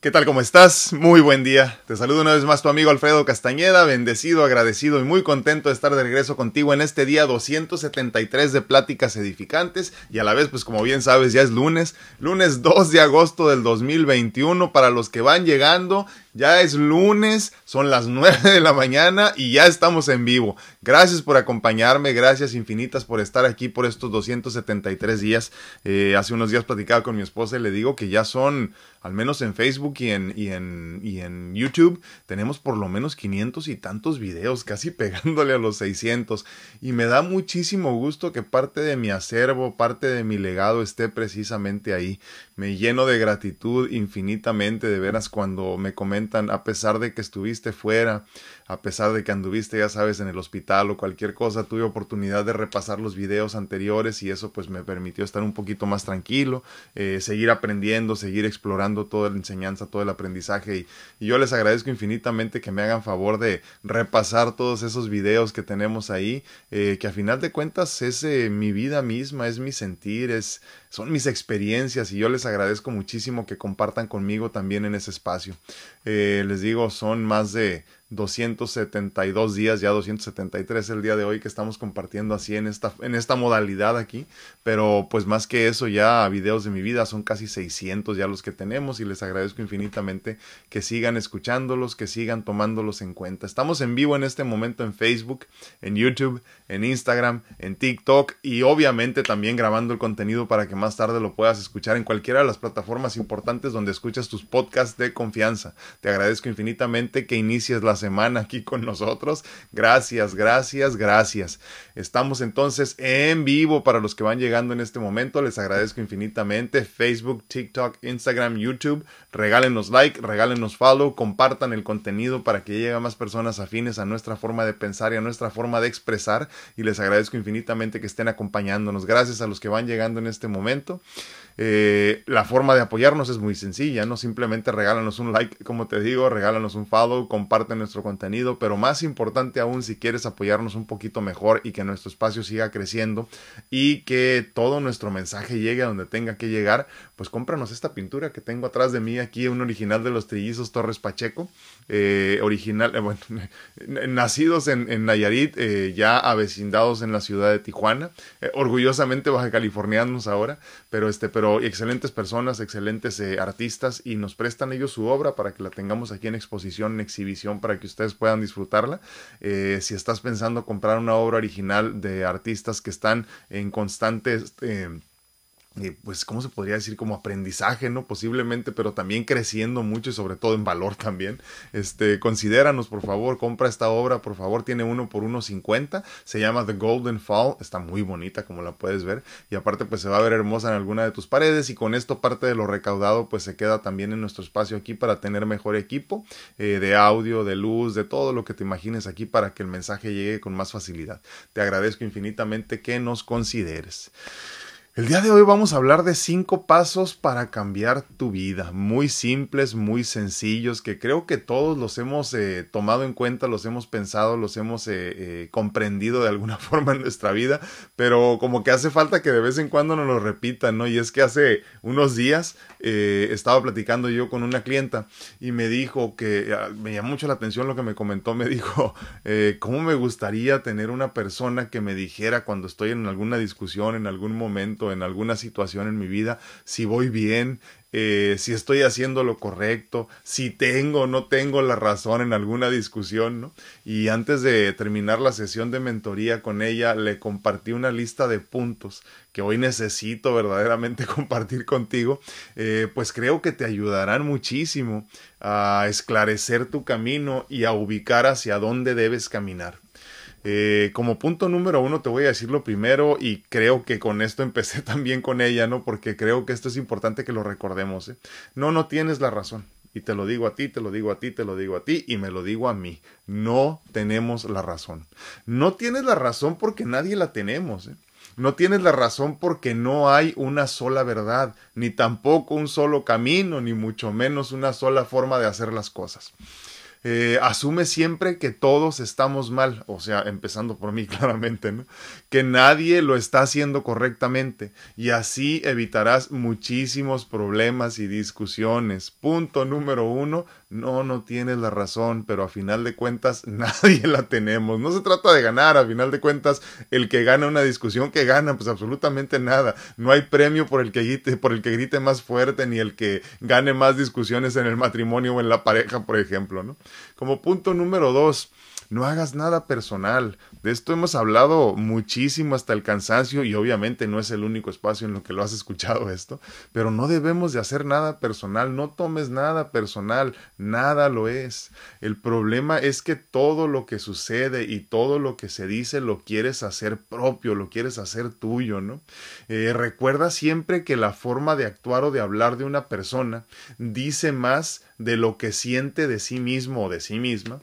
¿Qué tal? ¿Cómo estás? Muy buen día. Te saludo una vez más tu amigo Alfredo Castañeda, bendecido, agradecido y muy contento de estar de regreso contigo en este día 273 de pláticas edificantes y a la vez, pues como bien sabes, ya es lunes, lunes 2 de agosto del 2021 para los que van llegando. Ya es lunes, son las 9 de la mañana y ya estamos en vivo. Gracias por acompañarme, gracias infinitas por estar aquí por estos 273 días. Eh, hace unos días platicaba con mi esposa y le digo que ya son, al menos en Facebook y en, y en, y en YouTube, tenemos por lo menos 500 y tantos videos, casi pegándole a los 600. Y me da muchísimo gusto que parte de mi acervo, parte de mi legado esté precisamente ahí. Me lleno de gratitud infinitamente de veras cuando me comentan a pesar de que estuviste fuera, a pesar de que anduviste, ya sabes, en el hospital o cualquier cosa, tuve oportunidad de repasar los videos anteriores y eso pues me permitió estar un poquito más tranquilo, eh, seguir aprendiendo, seguir explorando toda la enseñanza, todo el aprendizaje y, yo les agradezco infinitamente que me hagan favor de repasar todos esos videos que tenemos ahí, eh, que a final de cuentas es eh, mi vida misma, es mi sentir, es, son mis experiencias y yo les agradezco muchísimo que compartan conmigo también en ese espacio. les digo, son más de 272 días, ya 273 el día de hoy que estamos compartiendo así en esta, en esta modalidad aquí, pero pues más que eso ya videos de mi vida son casi 600 ya los que tenemos y les agradezco infinitamente que sigan escuchándolos, que sigan tomándolos en cuenta. Estamos en vivo en este momento en Facebook, en YouTube, en Instagram, en TikTok y obviamente también grabando el contenido para que más tarde lo puedas escuchar en cualquiera de las plataformas importantes donde escuchas tus podcasts de confianza. Te agradezco infinitamente que inicies la semana aquí con nosotros. Gracias, gracias, gracias. Estamos entonces en vivo para los que van llegando en este momento. Les agradezco infinitamente. Facebook, TikTok, Instagram, YouTube. Regálenos like, regálenos follow, compartan el contenido para que llegue a más personas afines a nuestra forma de pensar y a nuestra forma de expresar. Y les agradezco infinitamente que estén acompañándonos. Gracias a los que van llegando en este momento. Eh, la forma de apoyarnos es muy sencilla, ¿no? Simplemente regálanos un like, como te digo, regálanos un follow, comparte nuestro contenido, pero más importante aún, si quieres apoyarnos un poquito mejor y que nuestro espacio siga creciendo y que todo nuestro mensaje llegue a donde tenga que llegar, pues cómpranos esta pintura que tengo atrás de mí aquí, un original de los trillizos Torres Pacheco, eh, original, eh, bueno, nacidos en, Nayarit, ya avecindados en la ciudad de Tijuana, orgullosamente baja californianos ahora, pero este, pero excelentes personas, excelentes eh, artistas y nos prestan ellos su obra para que la tengamos aquí en exposición, en exhibición, para que ustedes puedan disfrutarla. Eh, si estás pensando comprar una obra original de artistas que están en constante... Eh, pues, ¿cómo se podría decir? Como aprendizaje, ¿no? Posiblemente, pero también creciendo mucho y sobre todo en valor también. Este, considéranos, por favor, compra esta obra, por favor, tiene uno por uno cincuenta, se llama The Golden Fall, está muy bonita como la puedes ver, y aparte pues se va a ver hermosa en alguna de tus paredes, y con esto parte de lo recaudado pues se queda también en nuestro espacio aquí para tener mejor equipo eh, de audio, de luz, de todo lo que te imagines aquí para que el mensaje llegue con más facilidad. Te agradezco infinitamente que nos consideres. El día de hoy vamos a hablar de cinco pasos para cambiar tu vida, muy simples, muy sencillos, que creo que todos los hemos eh, tomado en cuenta, los hemos pensado, los hemos eh, eh, comprendido de alguna forma en nuestra vida, pero como que hace falta que de vez en cuando nos lo repitan, ¿no? Y es que hace unos días estaba platicando yo con una clienta y me dijo que ah, me llamó mucho la atención lo que me comentó, me dijo, ¿cómo me gustaría tener una persona que me dijera cuando estoy en alguna discusión, en algún momento, en alguna situación en mi vida, si voy bien, eh, si estoy haciendo lo correcto, si tengo o no tengo la razón en alguna discusión, ¿no? Y antes de terminar la sesión de mentoría con ella, le compartí una lista de puntos que hoy necesito verdaderamente compartir contigo, eh, pues creo que te ayudarán muchísimo a esclarecer tu camino y a ubicar hacia dónde debes caminar. Eh, como punto número uno te voy a decir lo primero y creo que con esto empecé también con ella, ¿no? Porque creo que esto es importante que lo recordemos. ¿eh? No, no tienes la razón. Y te lo digo a ti, te lo digo a ti, te lo digo a ti y me lo digo a mí. No tenemos la razón. No tienes la razón porque nadie la tenemos. ¿eh? No tienes la razón porque no hay una sola verdad, ni tampoco un solo camino, ni mucho menos una sola forma de hacer las cosas. Eh, asume siempre que todos estamos mal, o sea, empezando por mí claramente, ¿no? Que nadie lo está haciendo correctamente y así evitarás muchísimos problemas y discusiones. Punto número uno, no, no tienes la razón, pero a final de cuentas nadie la tenemos. No se trata de ganar, a final de cuentas el que gana una discusión, que gana, pues absolutamente nada. No hay premio por el que grite, por el que grite más fuerte, ni el que gane más discusiones en el matrimonio o en la pareja, por ejemplo, ¿no? Como punto número dos, no hagas nada personal. De esto hemos hablado muchísimo hasta el cansancio y obviamente no es el único espacio en lo que lo has escuchado esto, pero no debemos de hacer nada personal, no tomes nada personal, nada lo es. El problema es que todo lo que sucede y todo lo que se dice lo quieres hacer propio, lo quieres hacer tuyo, ¿no? Eh, recuerda siempre que la forma de actuar o de hablar de una persona dice más de lo que siente de sí mismo o de sí misma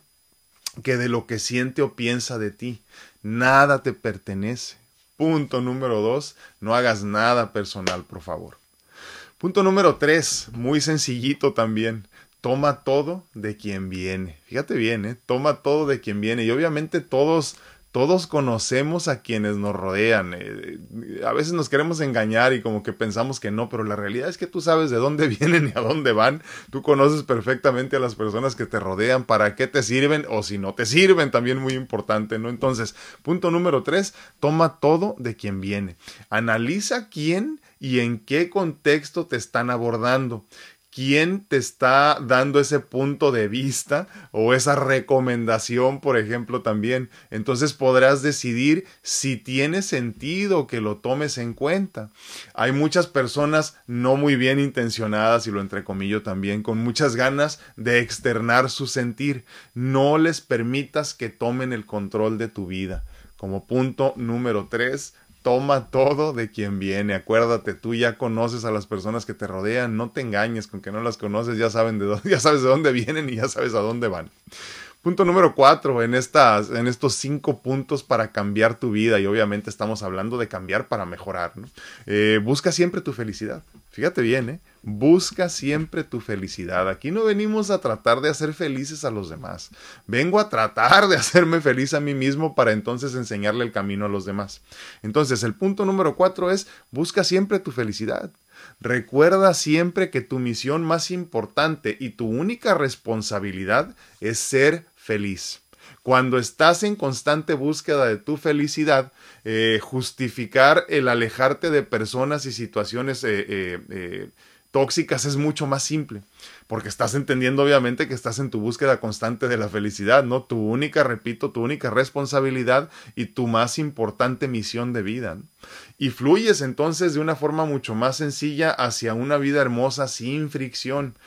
que de lo que siente o piensa de ti. Nada te pertenece. Punto número dos, no hagas nada personal, por favor. Punto número tres, muy sencillito también. Toma todo de quien viene. Fíjate bien, ¿eh? Toma todo de quien viene. Y obviamente todos todos conocemos a quienes nos rodean. Eh, a veces nos queremos engañar y como que pensamos que no, pero la realidad es que tú sabes de dónde vienen y a dónde van. Tú conoces perfectamente a las personas que te rodean, para qué te sirven o si no te sirven, también muy importante, ¿no? Entonces, punto número tres, toma todo de quien viene. Analiza quién y en qué contexto te están abordando quién te está dando ese punto de vista o esa recomendación, por ejemplo, también. Entonces podrás decidir si tiene sentido que lo tomes en cuenta. Hay muchas personas no muy bien intencionadas, y lo entrecomillo también, con muchas ganas de externar su sentir. No les permitas que tomen el control de tu vida. Como punto número tres, toma todo de quien viene. Acuérdate, tú ya conoces a las personas que te rodean, no te engañes con que no las conoces, ya saben de dónde, ya sabes de dónde vienen y ya sabes a dónde van. Punto número cuatro en, estas, en estos cinco puntos para cambiar tu vida y obviamente estamos hablando de cambiar para mejorar. Eh, busca siempre tu felicidad. Fíjate bien, ¿eh? busca siempre tu felicidad. Aquí no venimos a tratar de hacer felices a los demás. Vengo a tratar de hacerme feliz a mí mismo para entonces enseñarle el camino a los demás. Entonces el punto número cuatro es busca siempre tu felicidad. Recuerda siempre que tu misión más importante y tu única responsabilidad es ser feliz. Cuando estás en constante búsqueda de tu felicidad, eh, justificar el alejarte de personas y situaciones eh, eh, tóxicas es mucho más simple, porque estás entendiendo obviamente que estás en tu búsqueda constante de la felicidad, ¿no? Tu única, repito, tu única responsabilidad y tu más importante misión de vida. Y fluyes entonces de una forma mucho más sencilla hacia una vida hermosa sin fricción.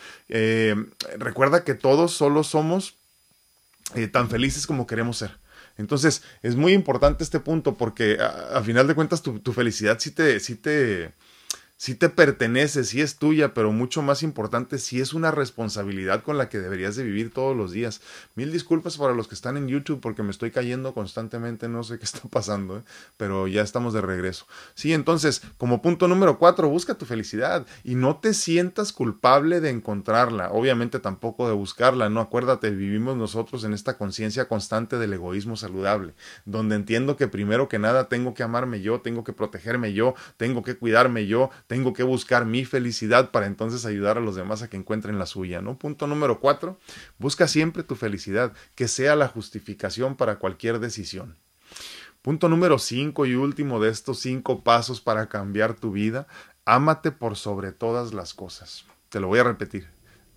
recuerda que todos solo somos eh, tan felices como queremos ser. Entonces, es muy importante este punto porque a, final de cuentas tu, tu felicidad sí te, sí te, si te pertenece, si es tuya, pero mucho más importante, si es una responsabilidad con la que deberías de vivir todos los días. Mil disculpas para los que están en YouTube porque me estoy cayendo constantemente, no sé qué está pasando, ¿eh? pero ya estamos de regreso. Sí, entonces, como punto número cuatro, busca tu felicidad y no te sientas culpable de encontrarla, obviamente tampoco de buscarla, no acuérdate, vivimos nosotros en esta conciencia constante del egoísmo saludable, donde entiendo que primero que nada tengo que amarme yo, tengo que protegerme yo, tengo que cuidarme yo, tengo que buscar mi felicidad para entonces ayudar a los demás a que encuentren la suya, ¿no? Punto número cuatro, busca siempre tu felicidad, que sea la justificación para cualquier decisión. Punto número cinco y último de estos cinco pasos para cambiar tu vida, ámate por sobre todas las cosas. Te lo voy a repetir,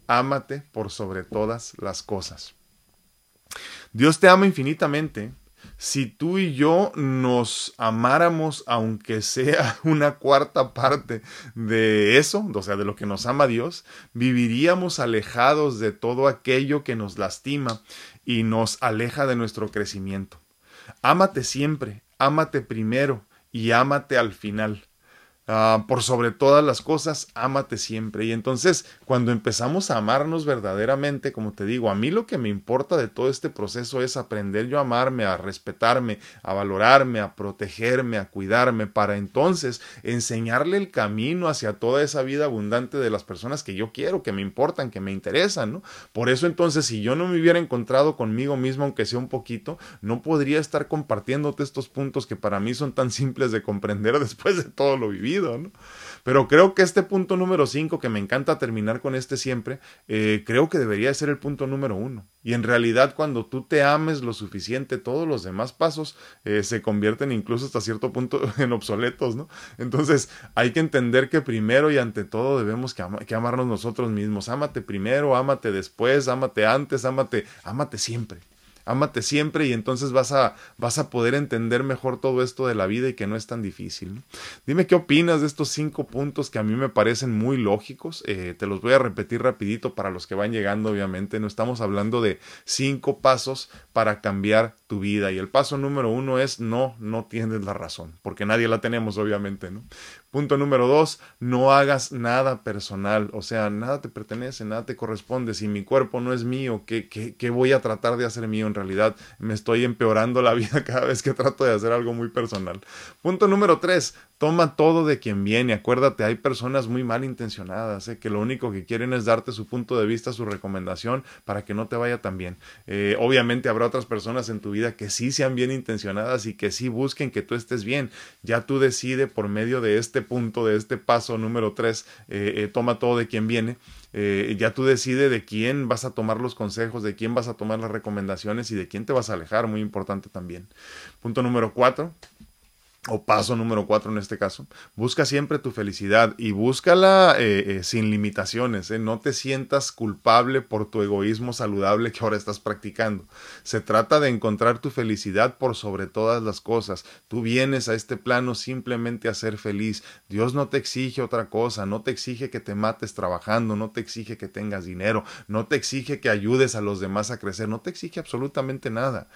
ámate por sobre todas las cosas. Dios te ama infinitamente si tú y yo nos amáramos, aunque sea una cuarta parte de eso, o sea, de lo que nos ama Dios, viviríamos alejados de todo aquello que nos lastima y nos aleja de nuestro crecimiento. Ámate siempre, ámate primero y ámate al final. Ah, por sobre todas las cosas, ámate siempre. Y entonces, cuando empezamos a amarnos verdaderamente, como te digo, a mí lo que me importa de todo este proceso es aprender yo a amarme, a respetarme, a valorarme, a protegerme, a cuidarme, para entonces enseñarle el camino hacia toda esa vida abundante de las personas que yo quiero, que me importan, que me interesan, ¿no? Por eso entonces, si yo no me hubiera encontrado conmigo mismo, aunque sea un poquito, no podría estar compartiéndote estos puntos que para mí son tan simples de comprender después de todo lo vivido, Pero creo que este punto número 5, que me encanta terminar con este siempre, eh, creo que debería ser el punto número uno. Y en realidad cuando tú te ames lo suficiente, todos los demás pasos eh, se convierten incluso hasta cierto punto en obsoletos, ¿no? Entonces hay que entender que primero y ante todo debemos que, que amarnos nosotros mismos. Ámate primero, ámate después, ámate antes, ámate, ámate siempre. Ámate siempre y entonces vas a, vas a poder entender mejor todo esto de la vida y que no es tan difícil. Dime qué opinas de estos cinco puntos que a mí me parecen muy lógicos. Eh, te los voy a repetir rapidito para los que van llegando, obviamente. No estamos hablando de cinco pasos para cambiar tu vida. Y el paso número uno es no, no tienes la razón, porque nadie la tenemos, obviamente, ¿no? Punto número dos, no hagas nada personal, o sea, nada te pertenece, nada te corresponde. Si mi cuerpo no es mío, ¿qué, qué, qué voy a tratar de hacer mío? En realidad me estoy empeorando la vida cada vez que trato de hacer algo muy personal. Punto número tres, toma todo de quien viene. Acuérdate, hay personas muy mal intencionadas, ¿eh? que lo único que quieren es darte su punto de vista, su recomendación para que no te vaya tan bien. Eh, obviamente habrá otras personas en tu vida que sí sean bien intencionadas y que sí busquen que tú estés bien. Ya tú decide por medio de este punto, de este paso número tres, eh, eh, toma todo de quien viene. Eh, ya tú decides de quién vas a tomar los consejos, de quién vas a tomar las recomendaciones y de quién te vas a alejar, muy importante también. Punto número cuatro, o paso número cuatro en este caso, busca siempre tu felicidad y búscala eh, eh, sin limitaciones. ¿eh? No te sientas culpable por tu egoísmo saludable que ahora estás practicando. Se trata de encontrar tu felicidad por sobre todas las cosas. Tú vienes a este plano simplemente a ser feliz. Dios no te exige otra cosa, no te exige que te mates trabajando, no te exige que tengas dinero, no te exige que ayudes a los demás a crecer, no te exige absolutamente nada.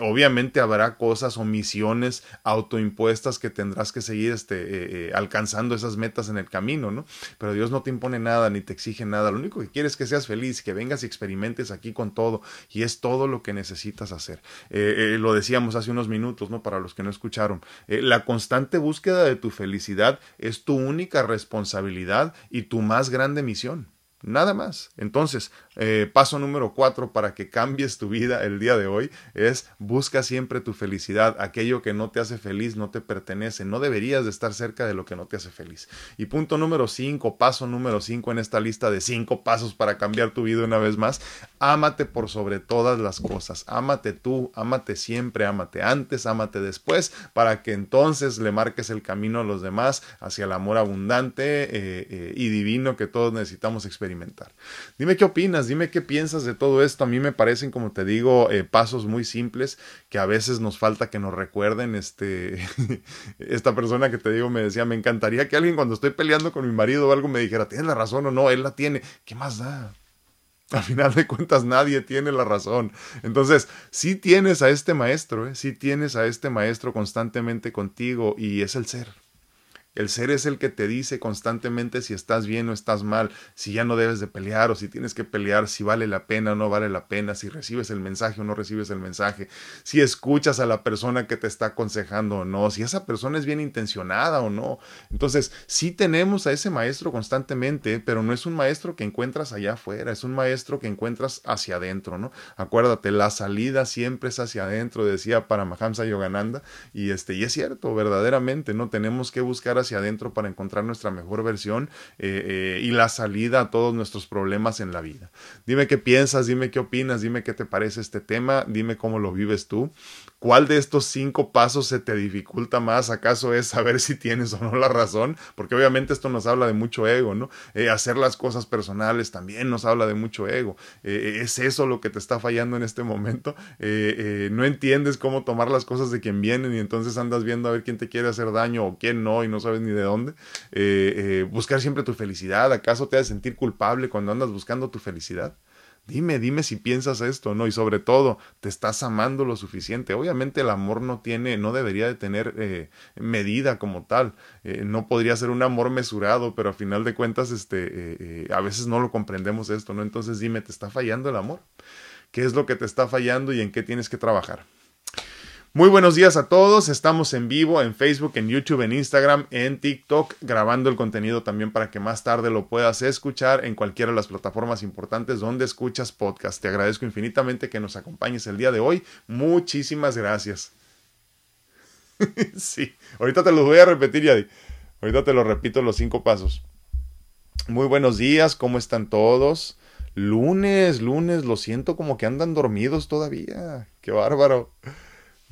obviamente habrá cosas o misiones autoimpuestas impuestas que tendrás que seguir este, eh, eh, alcanzando esas metas en el camino, ¿no? Pero Dios no te impone nada ni te exige nada. Lo único que quiere es que seas feliz, que vengas y experimentes aquí con todo. Y es todo lo que necesitas hacer. Eh, lo decíamos hace unos minutos, ¿no? Para los que no escucharon. la constante búsqueda de tu felicidad es tu única responsabilidad y tu más grande misión. Nada más. Entonces, eh, paso número cuatro para que cambies tu vida el día de hoy es busca siempre tu felicidad. Aquello que no te hace feliz no te pertenece. No deberías de estar cerca de lo que no te hace feliz. Y punto número cinco, paso número cinco en esta lista de cinco pasos para cambiar tu vida una vez más. Ámate por sobre todas las cosas. Ámate tú, ámate siempre, ámate antes, ámate después, para que entonces le marques el camino a los demás hacia el amor abundante eh, eh, y divino que todos necesitamos experimentar Dime qué opinas, dime qué piensas de todo esto. A mí me parecen, como te digo, eh, pasos muy simples que a veces nos falta que nos recuerden. Este, esta persona que te digo me decía, me encantaría que alguien cuando estoy peleando con mi marido o algo me dijera, tienes la razón o no, él la tiene. ¿Qué más da? Al final de cuentas nadie tiene la razón. Entonces, si tienes a este maestro, ¿eh? si tienes a este maestro constantemente contigo y es el ser. El ser es el que te dice constantemente si estás bien o estás mal, si ya no debes de pelear o si tienes que pelear, si vale la pena o no vale la pena, si recibes el mensaje o no recibes el mensaje, si escuchas a la persona que te está aconsejando o no, si esa persona es bien intencionada o no. Entonces, sí tenemos a ese maestro constantemente, pero no es un maestro que encuentras allá afuera, es un maestro que encuentras hacia adentro, ¿no? Acuérdate, la salida siempre es hacia adentro, decía Paramahamsa Yogananda, y este, y es cierto, verdaderamente, ¿no? Tenemos que buscar hacia adentro para encontrar nuestra mejor versión eh, eh, y la salida a todos nuestros problemas en la vida. Dime qué piensas, dime qué opinas, dime qué te parece este tema, dime cómo lo vives tú. ¿Cuál de estos cinco pasos se te dificulta más? ¿Acaso es saber si tienes o no la razón? Porque obviamente esto nos habla de mucho ego, ¿no? Eh, hacer las cosas personales también nos habla de mucho ego. ¿Es eso lo que te está fallando en este momento? no entiendes cómo tomar las cosas de quien vienen y entonces andas viendo a ver quién te quiere hacer daño o quién no y no sabes ni de dónde. Eh, eh, buscar siempre tu felicidad. ¿Acaso te hace sentir culpable cuando andas buscando tu felicidad? Dime, dime si piensas esto, ¿no? Y sobre todo, ¿te estás amando lo suficiente? Obviamente el amor no tiene, no debería de tener eh, medida como tal. Eh, no podría ser un amor mesurado, pero a final de cuentas, este, eh, a veces no lo comprendemos esto, ¿no? Entonces dime, ¿te está fallando el amor? ¿Qué es lo que te está fallando y en qué tienes que trabajar? Muy buenos días a todos, estamos en vivo en Facebook, en YouTube, en Instagram, en TikTok, grabando el contenido también para que más tarde lo puedas escuchar en cualquiera de las plataformas importantes donde escuchas podcast. Te agradezco infinitamente que nos acompañes el día de hoy. Muchísimas gracias. sí, ahorita te los voy a repetir, Yadi. Ahorita te lo repito los cinco pasos. Muy buenos días, ¿cómo están todos? Lunes, lunes, lo siento como que andan dormidos todavía. Qué bárbaro.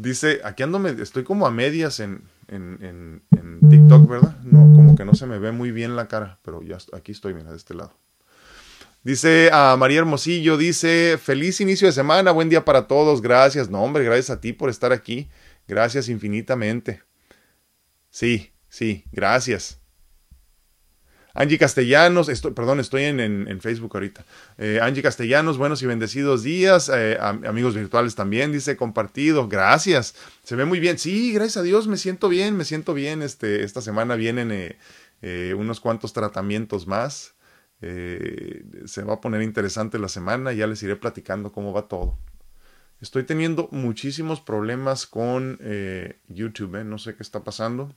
Dice, aquí ando, estoy como a medias en, en, en, TikTok, ¿verdad? No, como que no se me ve muy bien la cara, pero ya aquí estoy, mira, de este lado. Dice a María Hermosillo, dice, feliz inicio de semana, buen día para todos, gracias. No, hombre, gracias a ti por estar aquí, gracias infinitamente. Sí, sí, gracias. Angie Castellanos, perdón, estoy en, en, Facebook ahorita. Eh, Angie Castellanos, buenos y bendecidos días. Eh, amigos virtuales también, dice compartido. Gracias. Se ve muy bien. Sí, gracias a Dios, me siento bien, me siento bien. Este, esta semana vienen eh, unos cuantos tratamientos más. se va a poner interesante la semana, ya les iré platicando cómo va todo. Estoy teniendo muchísimos problemas con YouTube, no sé qué está pasando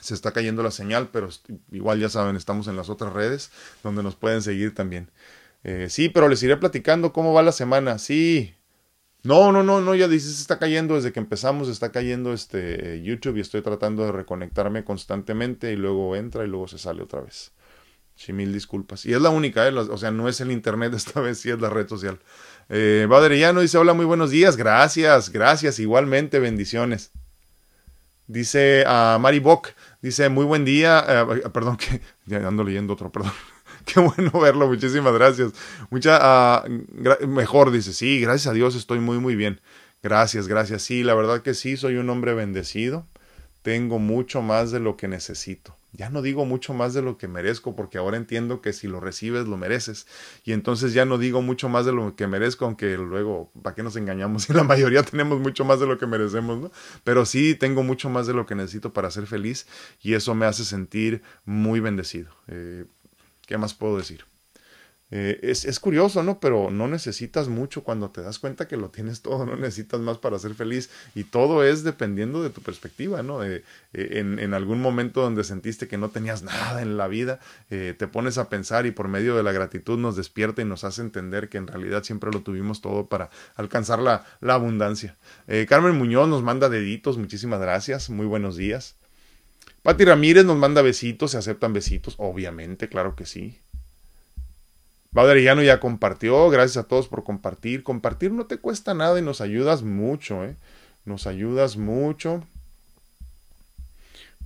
se está cayendo la señal, pero igual ya saben, estamos en las otras redes donde nos pueden seguir también. Eh, sí, pero les iré platicando cómo va la semana. Sí. No, no, no, no, ya dices, está cayendo desde que empezamos, está cayendo este YouTube y estoy tratando de reconectarme constantemente y luego entra y luego se sale otra vez. Sí, mil disculpas. Y es la única, ¿eh? o sea, no es el internet esta vez, sí es la red social. Eh, Baderellano dice, hola, muy buenos días, gracias, gracias, igualmente, bendiciones. Dice a Mari Bock, dice, muy buen día, eh, perdón, que ya ando leyendo otro, perdón. Qué bueno verlo, muchísimas gracias. Mucha, ah, mejor, dice, sí, gracias a Dios estoy muy, muy bien. Gracias, gracias. Sí, la verdad que sí, soy un hombre bendecido. Tengo mucho más de lo que necesito ya no digo mucho más de lo que merezco, porque ahora entiendo que si lo recibes, lo mereces. Y entonces ya no digo mucho más de lo que merezco, aunque luego, ¿para qué nos engañamos? Si la mayoría tenemos mucho más de lo que merecemos, ¿no? Pero sí tengo mucho más de lo que necesito para ser feliz y eso me hace sentir muy bendecido. Eh, ¿Qué más puedo decir? Eh, es, es, curioso, ¿no? Pero no necesitas mucho cuando te das cuenta que lo tienes todo, no necesitas más para ser feliz y todo es dependiendo de tu perspectiva, ¿no? Eh, eh, en, en, algún momento donde sentiste que no tenías nada en la vida, te pones a pensar y por medio de la gratitud nos despierta y nos hace entender que en realidad siempre lo tuvimos todo para alcanzar la, la abundancia. Carmen Muñoz nos manda deditos, muchísimas gracias, muy buenos días. Pati Ramírez nos manda besitos, se aceptan besitos, obviamente, claro que sí. Badrellano ya compartió, gracias a todos por compartir. Compartir no te cuesta nada y nos ayudas mucho, ¿eh? Nos ayudas mucho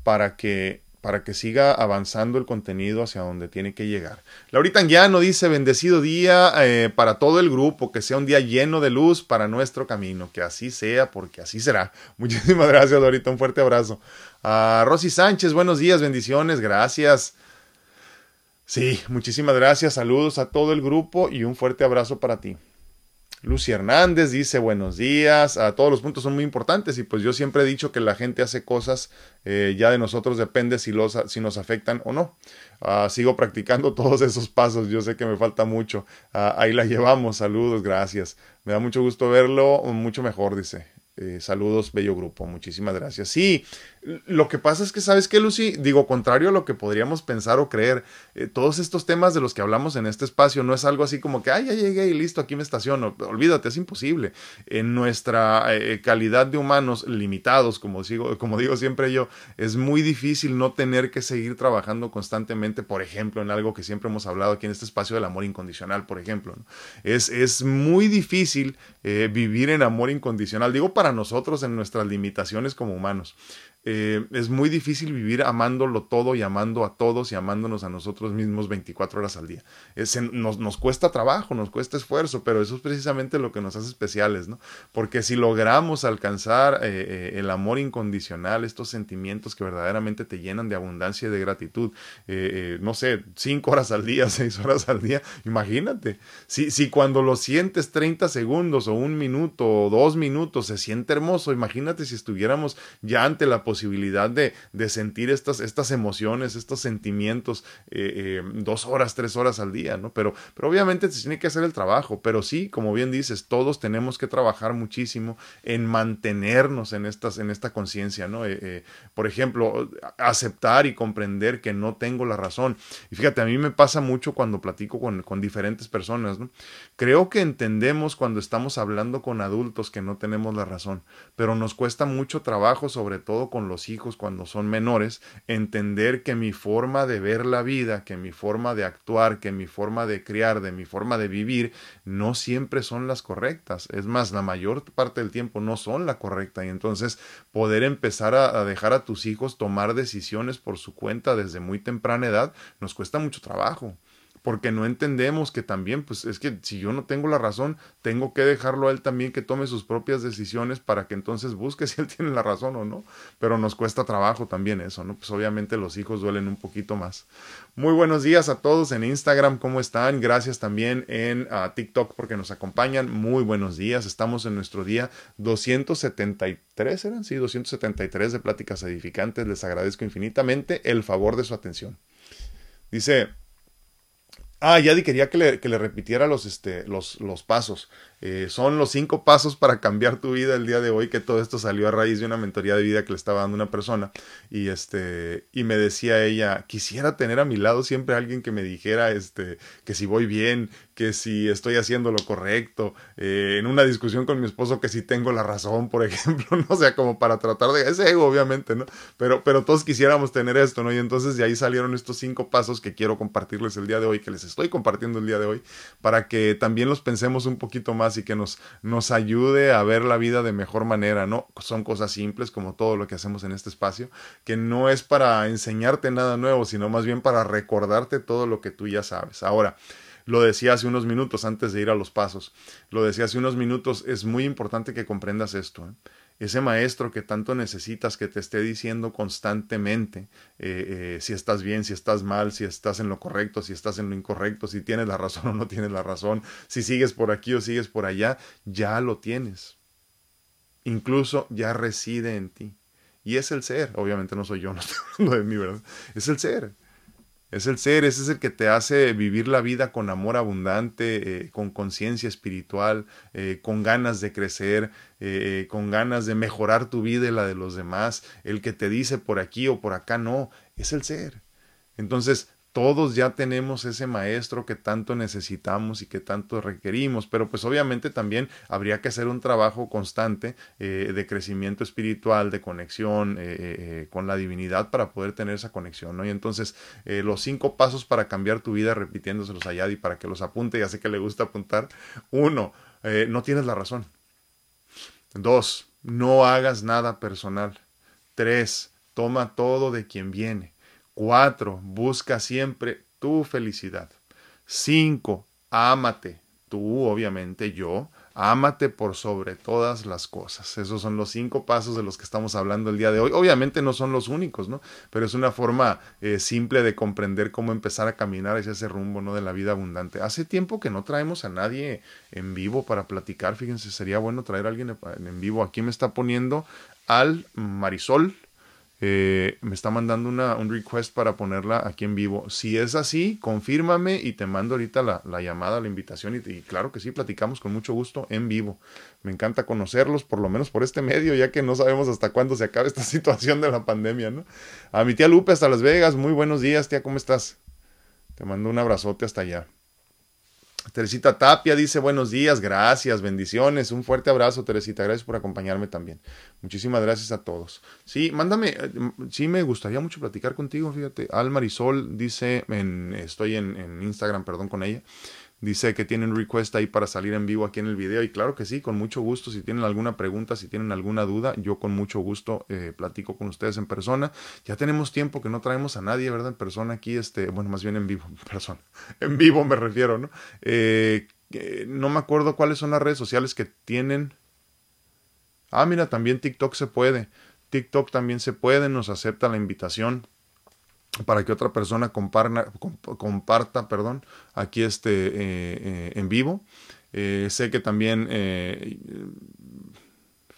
para que para que siga avanzando el contenido hacia donde tiene que llegar. Laurita Anguiano dice, bendecido día eh, para todo el grupo, que sea un día lleno de luz para nuestro camino, que así sea, porque así será. Muchísimas gracias, Laurita, un fuerte abrazo. A Rosy Sánchez, buenos días, bendiciones, gracias. Sí, muchísimas gracias, saludos a todo el grupo y un fuerte abrazo para ti. Lucy Hernández dice buenos días, a todos los puntos son muy importantes y pues yo siempre he dicho que la gente hace cosas, eh, ya de nosotros depende si, los, si nos afectan o no. Ah, sigo practicando todos esos pasos, yo sé que me falta mucho. Ah, ahí la llevamos, saludos, gracias. Me da mucho gusto verlo, mucho mejor, dice. Eh, saludos, bello grupo, muchísimas gracias. Sí, lo que pasa es que, ¿sabes qué, Lucy? Digo, contrario a lo que podríamos pensar o creer, eh, todos estos temas de los que hablamos en este espacio no es algo así como que, ay, ya llegué y listo, aquí me estaciono. Olvídate, es imposible. En nuestra eh, calidad de humanos limitados, como digo, como digo siempre yo, es muy difícil no tener que seguir trabajando constantemente, por ejemplo, en algo que siempre hemos hablado aquí en este espacio del amor incondicional, por ejemplo. Es, es muy difícil vivir en amor incondicional. Digo, para nosotros en nuestras limitaciones como humanos. Eh, es muy difícil vivir amándolo todo y amando a todos y amándonos a nosotros mismos 24 horas al día. nos, nos, cuesta trabajo, nos cuesta esfuerzo, pero eso es precisamente lo que nos hace especiales, ¿no? Porque si logramos alcanzar eh, eh, el amor incondicional, estos sentimientos que verdaderamente te llenan de abundancia y de gratitud, no sé, 5 horas al día, 6 horas al día, imagínate, si, si cuando lo sientes 30 segundos o un minuto o dos minutos se siente hermoso, imagínate si estuviéramos ya ante la posibilidad de, de sentir estas, estas emociones, estos sentimientos eh, eh, dos horas, tres horas al día, ¿no? Pero, pero obviamente se tiene que hacer el trabajo, pero sí, como bien dices, todos tenemos que trabajar muchísimo en mantenernos en, estas, en esta conciencia, ¿no? Eh, por ejemplo, aceptar y comprender que no tengo la razón. Y fíjate, a mí me pasa mucho cuando platico con, con diferentes personas, ¿no? Creo que entendemos cuando estamos hablando con adultos que no tenemos la razón, pero nos cuesta mucho trabajo, sobre todo con los hijos cuando son menores, entender que mi forma de ver la vida, que mi forma de actuar, que mi forma de criar, de mi forma de vivir, no siempre son las correctas. Es más, la mayor parte del tiempo no son la correcta. Y entonces poder empezar a, a dejar a tus hijos tomar decisiones por su cuenta desde muy temprana edad nos cuesta mucho trabajo porque no entendemos que también, pues es que si yo no tengo la razón, tengo que dejarlo a él también que tome sus propias decisiones para que entonces busque si él tiene la razón o no. Pero nos cuesta trabajo también eso, ¿no? Pues obviamente los hijos duelen un poquito más. Muy buenos días a todos en Instagram, ¿cómo están? Gracias también en uh, TikTok porque nos acompañan. Muy buenos días, estamos en nuestro día 273, ¿eran? Sí, 273 de pláticas edificantes. Les agradezco infinitamente el favor de su atención. Dice, Ah, Yadi quería que le, que le repitiera los, este, los, los pasos. Eh, son los cinco pasos para cambiar tu vida el día de hoy, que todo esto salió a raíz de una mentoría de vida que le estaba dando una persona. Y este, y me decía ella, quisiera tener a mi lado siempre alguien que me dijera, este, que si voy bien, que si estoy haciendo lo correcto, eh, en una discusión con mi esposo que si tengo la razón, por ejemplo, no o sea, como para tratar de, ese ego, obviamente, ¿no? Pero, pero todos quisiéramos tener esto, ¿no? Y entonces de ahí salieron estos cinco pasos que quiero compartirles el día de hoy, que les estoy compartiendo el día de hoy, para que también los pensemos un poquito más y que nos, nos ayude a ver la vida de mejor manera, ¿no? Son cosas simples como todo lo que hacemos en este espacio, que no es para enseñarte nada nuevo, sino más bien para recordarte todo lo que tú ya sabes. Ahora, lo decía hace unos minutos antes de ir a los pasos, lo decía hace unos minutos, es muy importante que comprendas esto. ¿eh? ese maestro que tanto necesitas que te esté diciendo constantemente eh, eh, si estás bien, si estás mal, si estás en lo correcto, si estás en lo incorrecto, si tienes la razón o no tienes la razón, si sigues por aquí o sigues por allá, ya lo tienes. Incluso ya reside en ti. Y es el ser, obviamente no soy yo, no estoy hablando de mí, ¿verdad? Es el ser. Es el ser, ese es el que te hace vivir la vida con amor abundante, eh, con conciencia espiritual, eh, con ganas de crecer, eh, con ganas de mejorar tu vida y la de los demás. El que te dice por aquí o por acá no, es el ser. Entonces, todos ya tenemos ese maestro que tanto necesitamos y que tanto requerimos, pero pues obviamente también habría que hacer un trabajo constante eh, de crecimiento espiritual, de conexión eh, eh, con la divinidad para poder tener esa conexión, ¿no? Y entonces los cinco pasos para cambiar tu vida, repitiéndoselos a Yadi para que los apunte, ya sé que le gusta apuntar. Uno, no tienes la razón. Dos, no hagas nada personal. Tres, toma todo de quien viene. Cuatro, busca siempre tu felicidad. Cinco, ámate. Tú, obviamente, yo, ámate por sobre todas las cosas. Esos son los cinco pasos de los que estamos hablando el día de hoy. Obviamente no son los únicos, ¿no? Pero es una forma eh, simple de comprender cómo empezar a caminar hacia ese rumbo, ¿no? De la vida abundante. Hace tiempo que no traemos a nadie en vivo para platicar. Fíjense, sería bueno traer a alguien en vivo. Aquí me está poniendo al Marisol eh, me está mandando una, un request para ponerla aquí en vivo. Si es así, confírmame y te mando ahorita la, la llamada, la invitación y, y, claro que sí, platicamos con mucho gusto en vivo. Me encanta conocerlos, por lo menos por este medio, ya que no sabemos hasta cuándo se acabe esta situación de la pandemia, ¿no? A mi tía Lupe hasta Las Vegas, muy buenos días, tía, ¿cómo estás? Te mando un abrazote hasta allá. Teresita Tapia dice buenos días, gracias, bendiciones, un fuerte abrazo Teresita, gracias por acompañarme también. Muchísimas gracias a todos. Sí, mándame, eh, sí me gustaría mucho platicar contigo, fíjate. Al Marisol dice, en, estoy en, en Instagram, perdón, con ella Dice que tienen request ahí para salir en vivo aquí en el video y claro que sí, con mucho gusto. Si tienen alguna pregunta, si tienen alguna duda, yo con mucho gusto eh, platico con ustedes en persona. Ya tenemos tiempo que no traemos a nadie, ¿verdad? En persona aquí, este, bueno, más bien en vivo, persona. En vivo me refiero, ¿no? Eh, no me acuerdo cuáles son las redes sociales que tienen. Ah, mira, también TikTok se puede. TikTok también se puede, nos acepta la invitación para que otra persona comparta, perdón, aquí este, eh, eh, en vivo. Eh, sé que también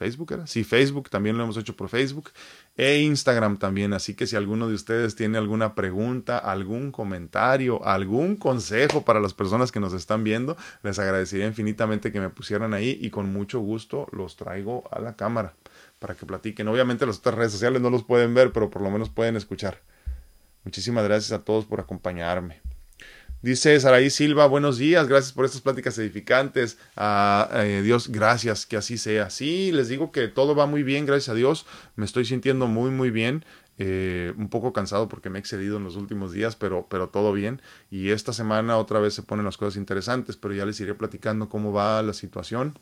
Facebook era, sí, Facebook también lo hemos hecho por Facebook e Instagram también. Así que si alguno de ustedes tiene alguna pregunta, algún comentario, algún consejo para las personas que nos están viendo, les agradecería infinitamente que me pusieran ahí y con mucho gusto los traigo a la cámara para que platiquen. Obviamente las otras redes sociales no los pueden ver, pero por lo menos pueden escuchar. Muchísimas gracias a todos por acompañarme. Dice Saraí Silva, buenos días, gracias por estas pláticas edificantes. a eh, Dios, gracias, que así sea. Sí, les digo que todo va muy bien, gracias a Dios. Me estoy sintiendo muy, muy bien. Eh, un poco cansado porque me he excedido en los últimos días, pero, pero todo bien. Y esta semana otra vez se ponen las cosas interesantes, pero ya les iré platicando cómo va la situación.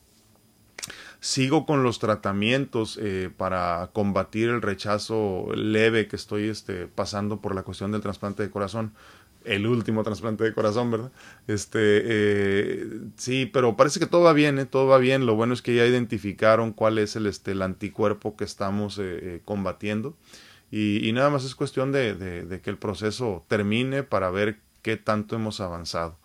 Sigo con los tratamientos eh, para combatir el rechazo leve que estoy este, pasando por la cuestión del trasplante de corazón. El último trasplante de corazón, ¿verdad? Este, eh, sí, pero parece que todo va bien, ¿eh? todo va bien. Lo bueno es que ya identificaron cuál es el, este, anticuerpo que estamos eh, combatiendo. Y, nada más es cuestión de, de, de que el proceso termine para ver qué tanto hemos avanzado.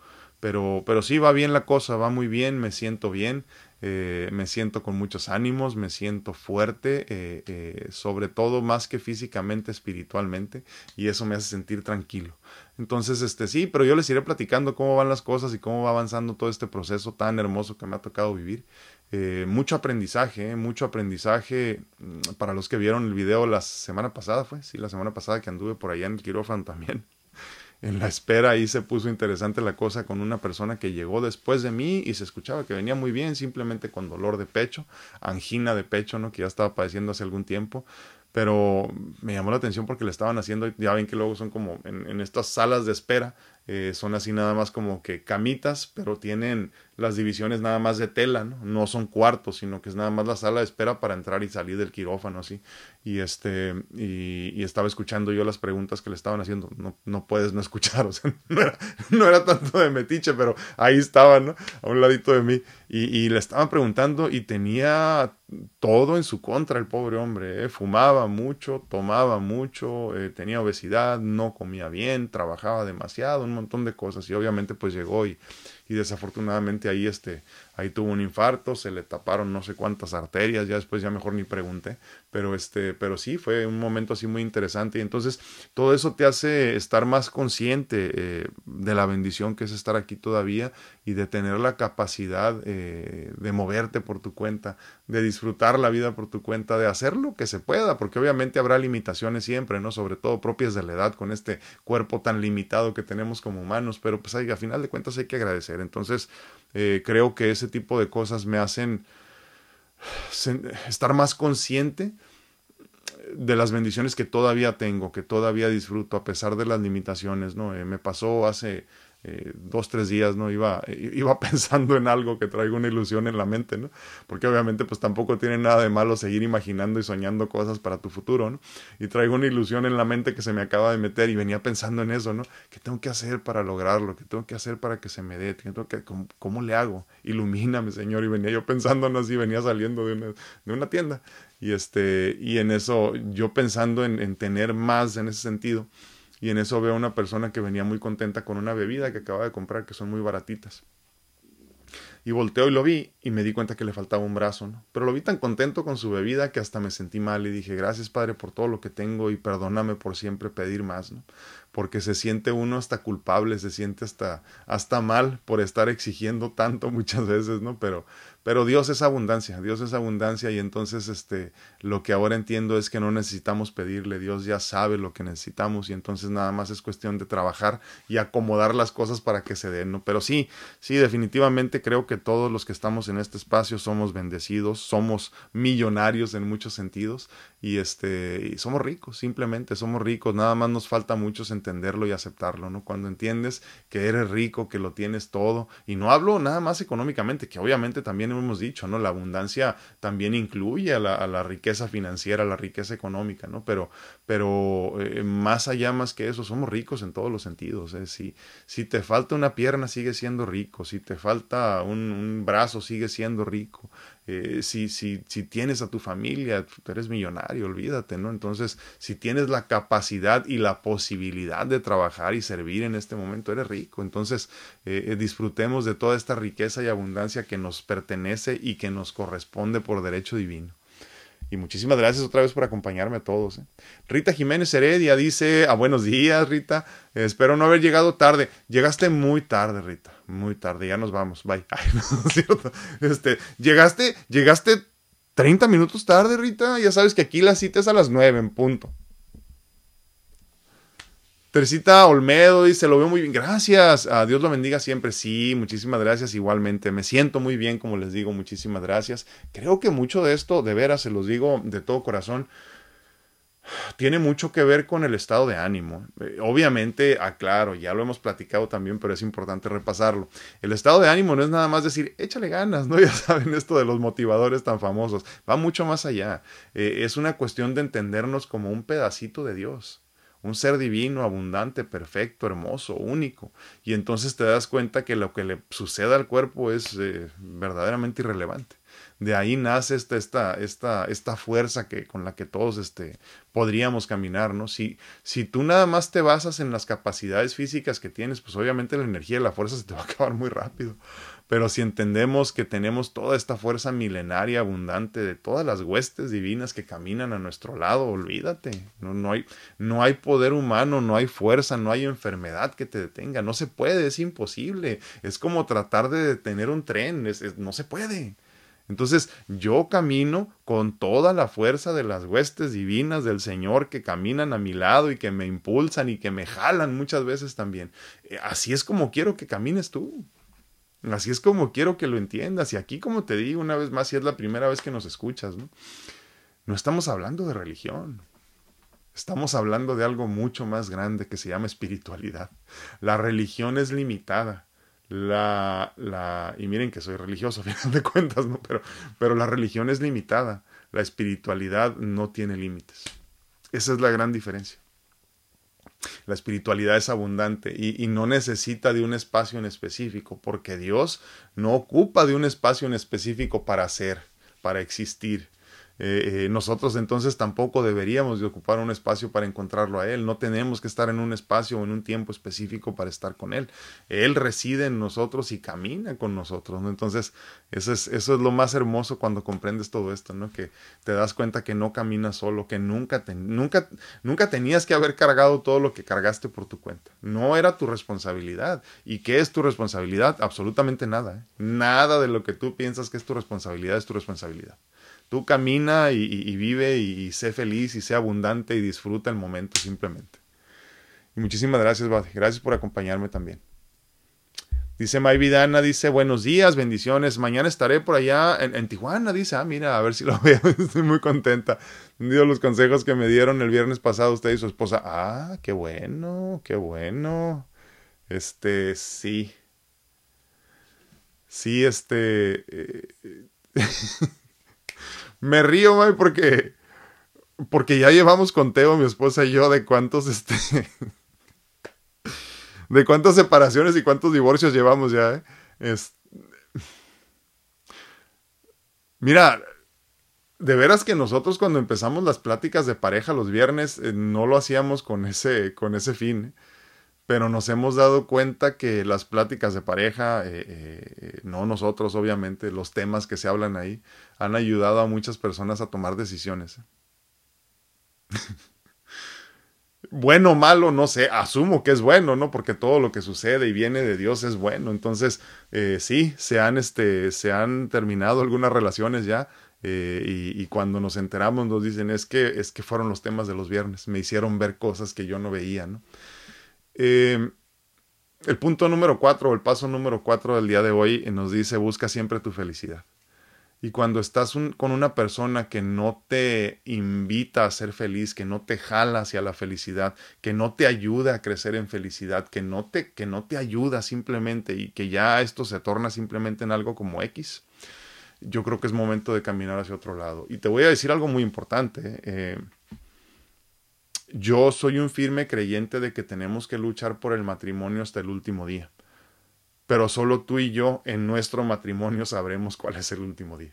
Pero, pero sí va bien la cosa, va muy bien, me siento bien. Eh, me siento con muchos ánimos, me siento fuerte, eh, eh, sobre todo más que físicamente, espiritualmente, y eso me hace sentir tranquilo. Entonces, este sí, pero yo les iré platicando cómo van las cosas y cómo va avanzando todo este proceso tan hermoso que me ha tocado vivir. mucho aprendizaje, mucho aprendizaje mm, para los que vieron el video la semana pasada, fue, sí, la semana pasada que anduve por allá en el quirófano también en la espera ahí se puso interesante la cosa con una persona que llegó después de mí y se escuchaba que venía muy bien, simplemente con dolor de pecho, angina de pecho, ¿no? Que ya estaba padeciendo hace algún tiempo. Pero me llamó la atención porque le estaban haciendo, ya ven que luego son como en, en estas salas de espera, eh, son así nada más como que camitas, pero tienen las divisiones nada más de tela, ¿no? No son cuartos, sino que es nada más la sala de espera para entrar y salir del quirófano, así. Y este, y, estaba escuchando yo las preguntas que le estaban haciendo. No, no puedes no escuchar, o sea, no era, no era tanto de metiche, pero ahí estaban, ¿no? A un ladito de mí. Y, y le estaban preguntando y tenía todo en su contra el pobre hombre. ¿eh? Fumaba mucho, tomaba mucho, eh, tenía obesidad, no comía bien, trabajaba demasiado, un montón de cosas. Y obviamente pues llegó y, y desafortunadamente ahí este ahí tuvo un infarto, se le taparon no sé cuántas arterias, ya después ya mejor ni pregunté, pero este, pero sí, fue un momento así muy interesante y entonces todo eso te hace estar más consciente eh, de la bendición que es estar aquí todavía y de tener la capacidad eh, de moverte por tu cuenta, de disfrutar la vida por tu cuenta, de hacer lo que se pueda, porque obviamente habrá limitaciones siempre, ¿no? Sobre todo propias de la edad con este cuerpo tan limitado que tenemos como humanos, pero pues a final de cuentas hay que agradecer. Entonces, eh, creo que ese tipo de cosas me hacen estar más consciente de las bendiciones que todavía tengo, que todavía disfruto a pesar de las limitaciones, ¿no? Eh, me pasó hace eh, dos, tres días, ¿no? Iba, iba pensando en algo que traigo una ilusión en la mente, ¿no? Porque obviamente pues tampoco tiene nada de malo seguir imaginando y soñando cosas para tu futuro, ¿no? Y traigo una ilusión en la mente que se me acaba de meter y venía pensando en eso, ¿no? ¿Qué tengo que hacer para lograrlo? ¿Qué tengo que hacer para que se me dé? tengo que, ¿cómo, le hago? Ilumíname, Señor. Y venía yo pensando en así, venía saliendo de una, de una tienda. Y, este, y en eso, yo pensando en, en tener más en ese sentido y en eso veo a una persona que venía muy contenta con una bebida que acaba de comprar que son muy baratitas. Y volteo y lo vi y me di cuenta que le faltaba un brazo, ¿no? Pero lo vi tan contento con su bebida que hasta me sentí mal y dije, gracias Padre por todo lo que tengo y perdóname por siempre pedir más, ¿no? Porque se siente uno hasta culpable, se siente hasta, hasta mal por estar exigiendo tanto muchas veces, ¿no? Pero, pero Dios es abundancia, Dios es abundancia y entonces este lo que ahora entiendo es que no necesitamos pedirle, Dios ya sabe lo que necesitamos y entonces nada más es cuestión de trabajar y acomodar las cosas para que se den, ¿no? Pero sí, sí, definitivamente creo que todos los que estamos en este espacio somos bendecidos, somos millonarios en muchos sentidos y este y somos ricos, simplemente somos ricos, nada más nos falta muchos entenderlo y aceptarlo, ¿no? Cuando entiendes que eres rico, que lo tienes todo y no hablo nada más económicamente, que obviamente también hemos dicho, ¿no? La abundancia también incluye a la, riqueza financiera, a la riqueza económica, ¿no? Pero, pero eh, más allá, más que eso, somos ricos en todos los sentidos. ¿eh? Si, si te falta una pierna, sigue siendo rico. Si te falta un brazo, sigue siendo rico. Eh, si, si, si tienes a tu familia, eres millonario, olvídate, ¿no? Entonces, si tienes la capacidad y la posibilidad de trabajar y servir en este momento, eres rico. Entonces, eh, eh, disfrutemos de toda esta riqueza y abundancia que nos pertenece y que nos corresponde por derecho divino. Y muchísimas gracias otra vez por acompañarme a todos. ¿eh? Rita Jiménez Heredia dice, a ah, buenos días Rita, espero no haber llegado tarde. Llegaste muy tarde Rita, muy tarde, ya nos vamos, bye. Este, llegaste, llegaste 30 minutos tarde Rita, ya sabes que aquí la cita es a las 9 en punto. Teresita Olmedo dice, lo veo muy bien, gracias, a Dios lo bendiga siempre, sí, muchísimas gracias igualmente, me siento muy bien, como les digo, muchísimas gracias. Creo que mucho de esto, de veras, se los digo de todo corazón, tiene mucho que ver con el estado de ánimo. Eh, obviamente, aclaro, ya lo hemos platicado también, pero es importante repasarlo. El estado de ánimo no es nada más decir, échale ganas, ¿no? Ya saben esto de los motivadores tan famosos, va mucho más allá. Eh, es una cuestión de entendernos como un pedacito de Dios un ser divino, abundante, perfecto, hermoso, único. Y entonces te das cuenta que lo que le sucede al cuerpo es eh, verdaderamente irrelevante. De ahí nace esta, esta, esta, esta fuerza que, con la que todos este, podríamos caminar, ¿no? Si, si tú nada más te basas en las capacidades físicas que tienes, pues obviamente la energía y la fuerza se te va a acabar muy rápido. Pero si entendemos que tenemos toda esta fuerza milenaria abundante de todas las huestes divinas que caminan a nuestro lado, olvídate. No, no, hay, no hay poder humano, no hay fuerza, no hay enfermedad que te detenga. No se puede, es imposible. Es como tratar de detener un tren, no se puede. Entonces yo camino con toda la fuerza de las huestes divinas del Señor que caminan a mi lado y que me impulsan y que me jalan muchas veces también. Eh, así es como quiero que camines tú. Así es como quiero que lo entiendas. Y aquí, como te digo una vez más, si es la primera vez que nos escuchas, ¿no? No estamos hablando de religión. Estamos hablando de algo mucho más grande que se llama espiritualidad. La religión es limitada. La, la, y miren que soy religioso, a final de cuentas, ¿no? Pero, pero la religión es limitada. La espiritualidad no tiene límites. Esa es la gran diferencia. La espiritualidad es abundante y, no necesita de un espacio en específico, porque Dios no ocupa de un espacio en específico para ser, para existir. Eh, eh, nosotros entonces tampoco deberíamos de ocupar un espacio para encontrarlo a Él. No tenemos que estar en un espacio o en un tiempo específico para estar con Él. Él reside en nosotros y camina con nosotros. ¿no? Entonces, eso es, eso es lo más hermoso cuando comprendes todo esto, ¿no? que te das cuenta que no caminas solo, que nunca, nunca, nunca tenías que haber cargado todo lo que cargaste por tu cuenta. No era tu responsabilidad. ¿Y qué es tu responsabilidad? Absolutamente nada. ¿eh? Nada de lo que tú piensas que es tu responsabilidad es tu responsabilidad. Tú camina y, vive y, sé feliz y sé abundante y disfruta el momento simplemente. Y muchísimas gracias, Badi. Gracias por acompañarme también. Dice May Vidana, dice, buenos días, bendiciones. Mañana estaré por allá en, Tijuana, dice, ah, mira, a ver si lo veo. Estoy muy contenta. Dio los consejos que me dieron el viernes pasado usted y su esposa. Ah, qué bueno, qué bueno. Este, sí. Sí, este... Eh, me río, May, porque, porque ya llevamos conteo, mi esposa y yo, de cuántos, este, de cuántas separaciones y cuántos divorcios llevamos ya, ¿eh? Es, mira, de veras que nosotros cuando empezamos las pláticas de pareja los viernes eh, no lo hacíamos con ese, con ese fin. ¿eh? Pero nos hemos dado cuenta que las pláticas de pareja, eh, eh, no nosotros obviamente, los temas que se hablan ahí, han ayudado a muchas personas a tomar decisiones. bueno o malo, no sé, asumo que es bueno, ¿no? Porque todo lo que sucede y viene de Dios es bueno. Entonces, eh, sí, se han, este, se han terminado algunas relaciones ya. Eh, y, cuando nos enteramos nos dicen es que es que fueron los temas de los viernes me hicieron ver cosas que yo no veía no eh, el punto número cuatro el paso número cuatro del día de hoy nos dice busca siempre tu felicidad y cuando estás con una persona que no te invita a ser feliz, que no te jala hacia la felicidad, que no te ayuda a crecer en felicidad, que no te, que no te ayuda simplemente y que ya esto se torna simplemente en algo como X, yo creo que es momento de caminar hacia otro lado. Y te voy a decir algo muy importante. Eh, yo soy un firme creyente de que tenemos que luchar por el matrimonio hasta el último día pero solo tú y yo en nuestro matrimonio sabremos cuál es el último día.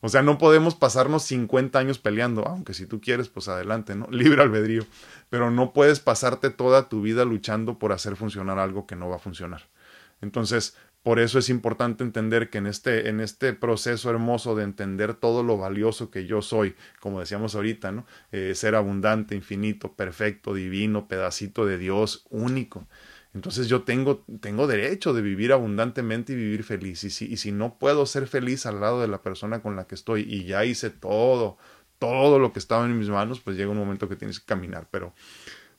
O sea, no podemos pasarnos 50 años peleando, aunque si tú quieres, pues adelante, ¿no? Libre albedrío. Pero no puedes pasarte toda tu vida luchando por hacer funcionar algo que no va a funcionar. Entonces, por eso es importante entender que en este, en este proceso hermoso de entender todo lo valioso que yo soy, como decíamos ahorita, ¿no? Eh, ser abundante, infinito, perfecto, divino, pedacito de Dios, único. Entonces yo tengo, tengo derecho de vivir abundantemente y vivir feliz. Y si, y si no puedo ser feliz al lado de la persona con la que estoy y ya hice todo, todo lo que estaba en mis manos, pues llega un momento que tienes que caminar. Pero,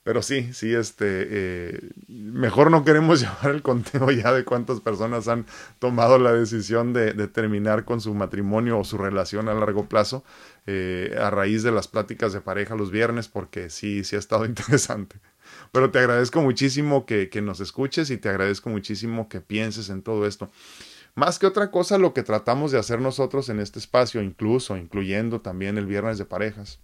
pero sí, sí, este, eh, mejor no queremos llevar el conteo ya de cuántas personas han tomado la decisión de, terminar con su matrimonio o su relación a largo plazo eh, a raíz de las pláticas de pareja los viernes, porque sí, sí ha estado interesante. Pero te agradezco muchísimo que, que nos escuches y te agradezco muchísimo que pienses en todo esto. Más que otra cosa, lo que tratamos de hacer nosotros en este espacio, incluso incluyendo también el viernes de parejas,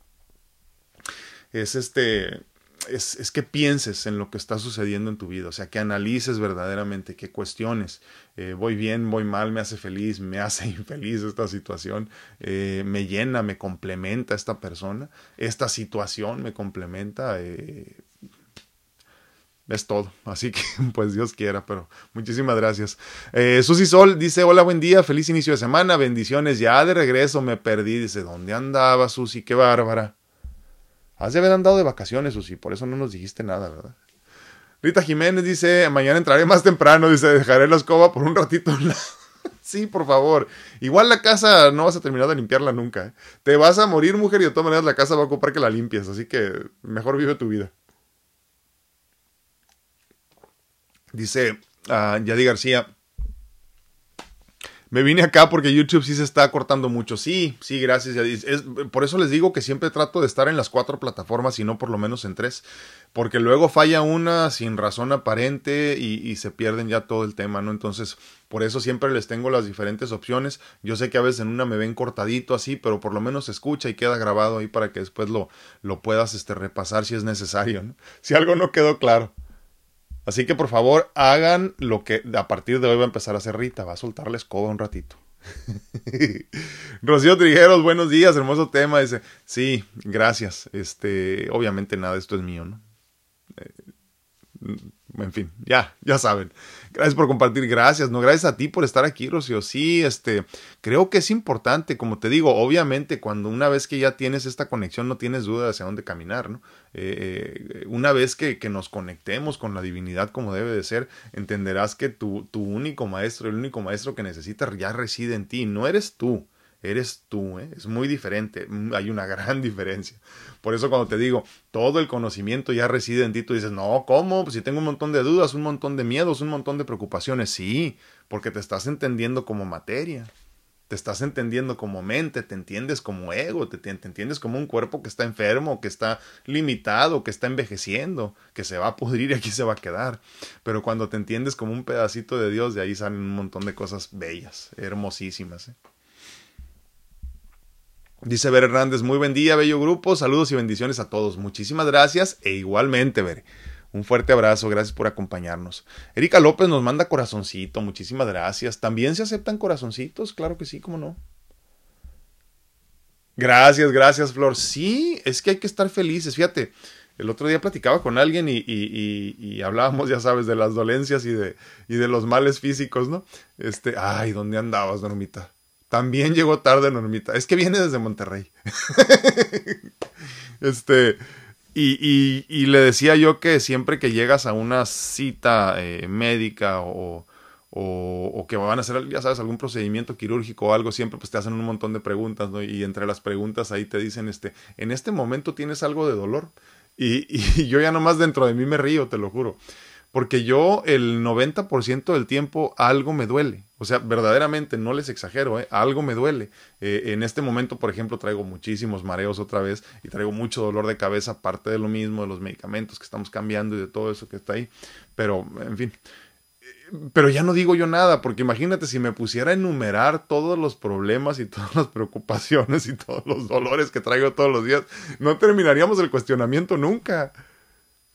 es este, es, es, que pienses en lo que está sucediendo en tu vida, o sea, que analices verdaderamente, que cuestiones, eh, voy bien, voy mal, me hace feliz, me hace infeliz esta situación, eh, me llena, me complementa esta persona, esta situación me complementa, eh, es todo. Así que, pues Dios quiera, pero muchísimas gracias. Susi Sol dice: Hola, buen día, feliz inicio de semana, bendiciones. Ya de regreso me perdí. Dice: ¿Dónde andaba, Susi? Qué bárbara. Has de haber andado de vacaciones, Susi, por eso no nos dijiste nada, ¿verdad? Rita Jiménez dice: Mañana entraré más temprano. Dice: Dejaré la escoba por un ratito. sí, por favor. Igual la casa no vas a terminar de limpiarla nunca. ¿eh? Te vas a morir, mujer, y de todas maneras la casa va a ocupar que la limpies. Así que mejor vive tu vida. Dice uh, Yadi García. Me vine acá porque YouTube sí se está cortando mucho. Sí, sí, gracias. Por eso les digo que siempre trato de estar en las cuatro plataformas y no por lo menos en tres. Porque luego falla una sin razón aparente y, y, se pierden ya todo el tema, ¿no? Entonces, por eso siempre les tengo las diferentes opciones. Yo sé que a veces en una me ven cortadito así, pero por lo menos se escucha y queda grabado ahí para que después lo, lo puedas este, repasar si es necesario, ¿no? Si algo no quedó claro. Así que por favor hagan lo que a partir de hoy va a empezar a hacer Rita, va a soltar la escoba un ratito. Rocío Trigueros, buenos días, hermoso tema. Dice, sí, gracias. Este, obviamente nada, esto es mío, ¿no? Eh, en fin, ya, ya saben. Gracias por compartir, gracias, no, gracias a ti por estar aquí, Rocío. Sí, este, creo que es importante, como te digo, obviamente cuando una vez que ya tienes esta conexión no tienes duda hacia dónde caminar, ¿no? Eh, una vez que, que, nos conectemos con la divinidad como debe de ser, entenderás que tu, tu único maestro, el único maestro que necesitas ya reside en ti, no eres tú eres tú, ¿eh? es muy diferente, mm, hay una gran diferencia. Por eso cuando te digo, todo el conocimiento ya reside en ti, tú dices, no, ¿cómo? Pues si tengo un montón de dudas, un montón de miedos, un montón de preocupaciones, sí, porque te estás entendiendo como materia, te estás entendiendo como mente, te entiendes como ego, te, te, entiendes como un cuerpo que está enfermo, que está limitado, que está envejeciendo, que se va a pudrir y aquí se va a quedar. Pero cuando te entiendes como un pedacito de Dios, de ahí salen un montón de cosas bellas, hermosísimas. ¿eh? Dice Ver Hernández, muy buen día, bello grupo, saludos y bendiciones a todos. Muchísimas gracias e igualmente, Ver. Un fuerte abrazo, gracias por acompañarnos. Erika López nos manda corazoncito, muchísimas gracias. ¿También se aceptan corazoncitos? Claro que sí, cómo no. Gracias, gracias, Flor. Sí, es que hay que estar felices. Fíjate, el otro día platicaba con alguien y, hablábamos, ya sabes, de las dolencias y de, de los males físicos, ¿no? Este, ay, ¿dónde andabas, Normita? También llegó tarde Normita. Es que viene desde Monterrey. este. Y, y, le decía yo que siempre que llegas a una cita eh, médica o, o, que van a hacer, ya sabes, algún procedimiento quirúrgico o algo, siempre pues te hacen un montón de preguntas, ¿no? Y entre las preguntas ahí te dicen, este, en este momento tienes algo de dolor. Y, y yo ya nomás dentro de mí me río, te lo juro. Porque yo el 90% del tiempo algo me duele. O sea, verdaderamente, no les exagero, ¿eh? algo me duele. Eh, en este momento, por ejemplo, traigo muchísimos mareos otra vez y traigo mucho dolor de cabeza, aparte de lo mismo, de los medicamentos que estamos cambiando y de todo eso que está ahí. Pero, en fin. Pero ya no digo yo nada, porque imagínate si me pusiera a enumerar todos los problemas y todas las preocupaciones y todos los dolores que traigo todos los días, no terminaríamos el cuestionamiento nunca.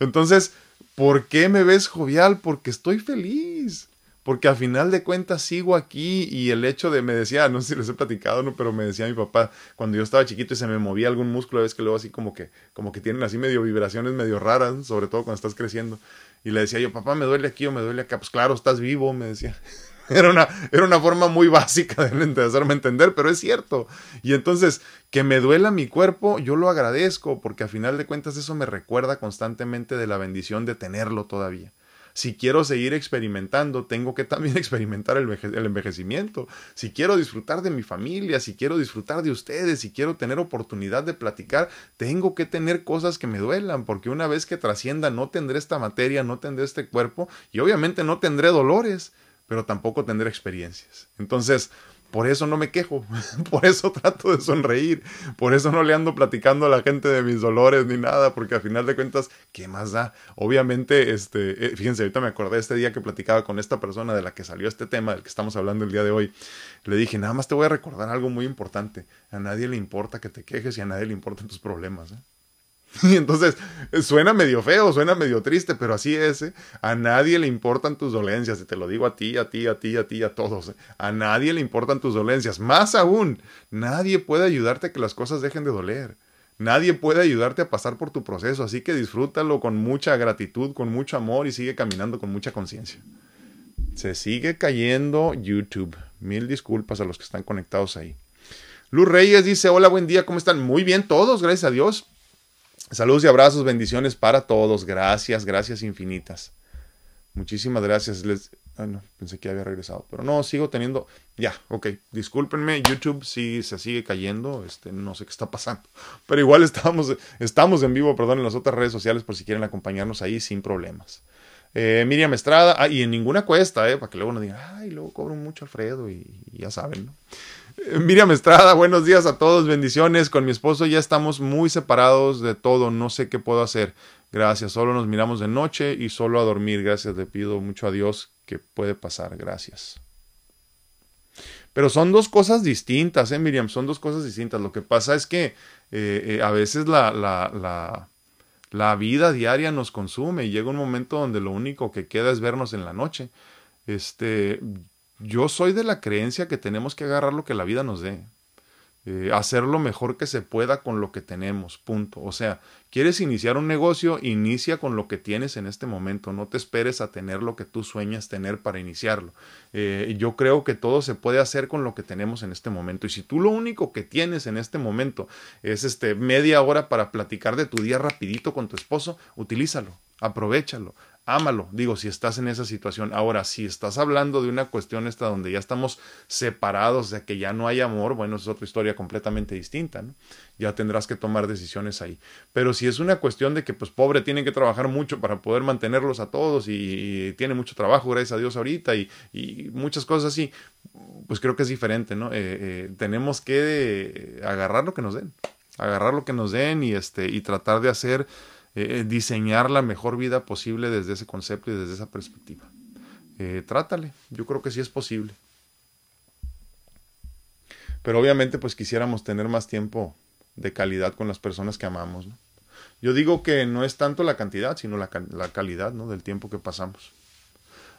Entonces, ¿por qué me ves jovial? Porque estoy feliz porque a final de cuentas sigo aquí y el hecho de, me decía, no sé si les he platicado, ¿no? pero me decía mi papá, cuando yo estaba chiquito y se me movía algún músculo, ves que luego así como que, como que tienen así medio vibraciones medio raras, sobre todo cuando estás creciendo. Y le decía yo, papá, me duele aquí o me duele acá. Pues claro, estás vivo, me decía. Era una, era una forma muy básica de hacerme entender, pero es cierto. Y entonces, que me duela mi cuerpo, yo lo agradezco, porque a final de cuentas eso me recuerda constantemente de la bendición de tenerlo todavía si quiero seguir experimentando, tengo que también experimentar el, envejecimiento. Si quiero disfrutar de mi familia, si quiero disfrutar de ustedes, si quiero tener oportunidad de platicar, tengo que tener cosas que me duelan, porque una vez que trascienda no tendré esta materia, no tendré este cuerpo y obviamente no tendré dolores, pero tampoco tendré experiencias. Entonces, por eso no me quejo, por eso trato de sonreír, por eso no le ando platicando a la gente de mis dolores ni nada, porque al final de cuentas, ¿qué más da? Obviamente, este, eh, fíjense, ahorita me acordé este día que platicaba con esta persona de la que salió este tema del que estamos hablando el día de hoy. Le dije, nada más te voy a recordar algo muy importante. A nadie le importa que te quejes y a nadie le importan tus problemas. ¿eh? Y entonces suena medio feo, suena medio triste, pero así es. ¿eh? A nadie le importan tus dolencias. Y te lo digo a ti, a ti, a ti, a ti, a todos. ¿eh? A nadie le importan tus dolencias. Más aún, nadie puede ayudarte a que las cosas dejen de doler. Nadie puede ayudarte a pasar por tu proceso. Así que disfrútalo con mucha gratitud, con mucho amor y sigue caminando con mucha conciencia. Se sigue cayendo YouTube. Mil disculpas a los que están conectados ahí. Luz Reyes dice, hola, buen día, ¿cómo están? Muy bien todos, gracias a Dios. Saludos y abrazos, bendiciones para todos. Gracias, gracias infinitas. Muchísimas gracias. Les... no, pensé que había regresado, pero no, sigo teniendo. Ya, ok. Discúlpenme, YouTube sí se sigue cayendo. Este, no sé qué está pasando. Pero igual estamos, estamos en vivo, perdón, en las otras redes sociales por si quieren acompañarnos ahí sin problemas. Eh, Miriam Estrada, ah, y en ninguna cuesta, eh, para que luego no digan, ay, luego cobro mucho Alfredo y, y ya saben, ¿no? Miriam Estrada, buenos días a todos, bendiciones. Con mi esposo ya estamos muy separados de todo, no sé qué puedo hacer. Gracias, solo nos miramos de noche y solo a dormir. Gracias, le pido mucho a Dios que puede pasar. Gracias. Pero son dos cosas distintas, ¿eh, Miriam? Son dos cosas distintas. Lo que pasa es que eh, eh, a veces la, la, la, la vida diaria nos consume y llega un momento donde lo único que queda es vernos en la noche. Este, yo soy de la creencia que tenemos que agarrar lo que la vida nos dé. Eh, hacer lo mejor que se pueda con lo que tenemos, punto. O sea, quieres iniciar un negocio, inicia con lo que tienes en este momento, no te esperes a tener lo que tú sueñas tener para iniciarlo. Eh, yo creo que todo se puede hacer con lo que tenemos en este momento. Y si tú lo único que tienes en este momento es este media hora para platicar de tu día rapidito con tu esposo, utilízalo, aprovechalo, ámalo, digo, si estás en esa situación. Ahora, si estás hablando de una cuestión esta donde ya estamos separados, de que ya no hay amor, bueno, es otra historia completamente distinta, ¿no? Ya tendrás que tomar decisiones ahí. Pero si es una cuestión de que, pues, pobre, tiene que trabajar mucho para poder mantenerlos a todos y, tiene mucho trabajo, gracias a Dios, ahorita y, muchas cosas así, pues creo que es diferente, ¿no? Eh, eh, tenemos que agarrar lo que nos den, agarrar lo que nos den y, este, y tratar de hacer eh, eh, diseñar la mejor vida posible desde ese concepto y desde esa perspectiva. Eh, trátale, yo creo que sí es posible. Pero obviamente pues quisiéramos tener más tiempo de calidad con las personas que amamos. Yo digo que no es tanto la cantidad, sino la, calidad ¿no? del tiempo que pasamos.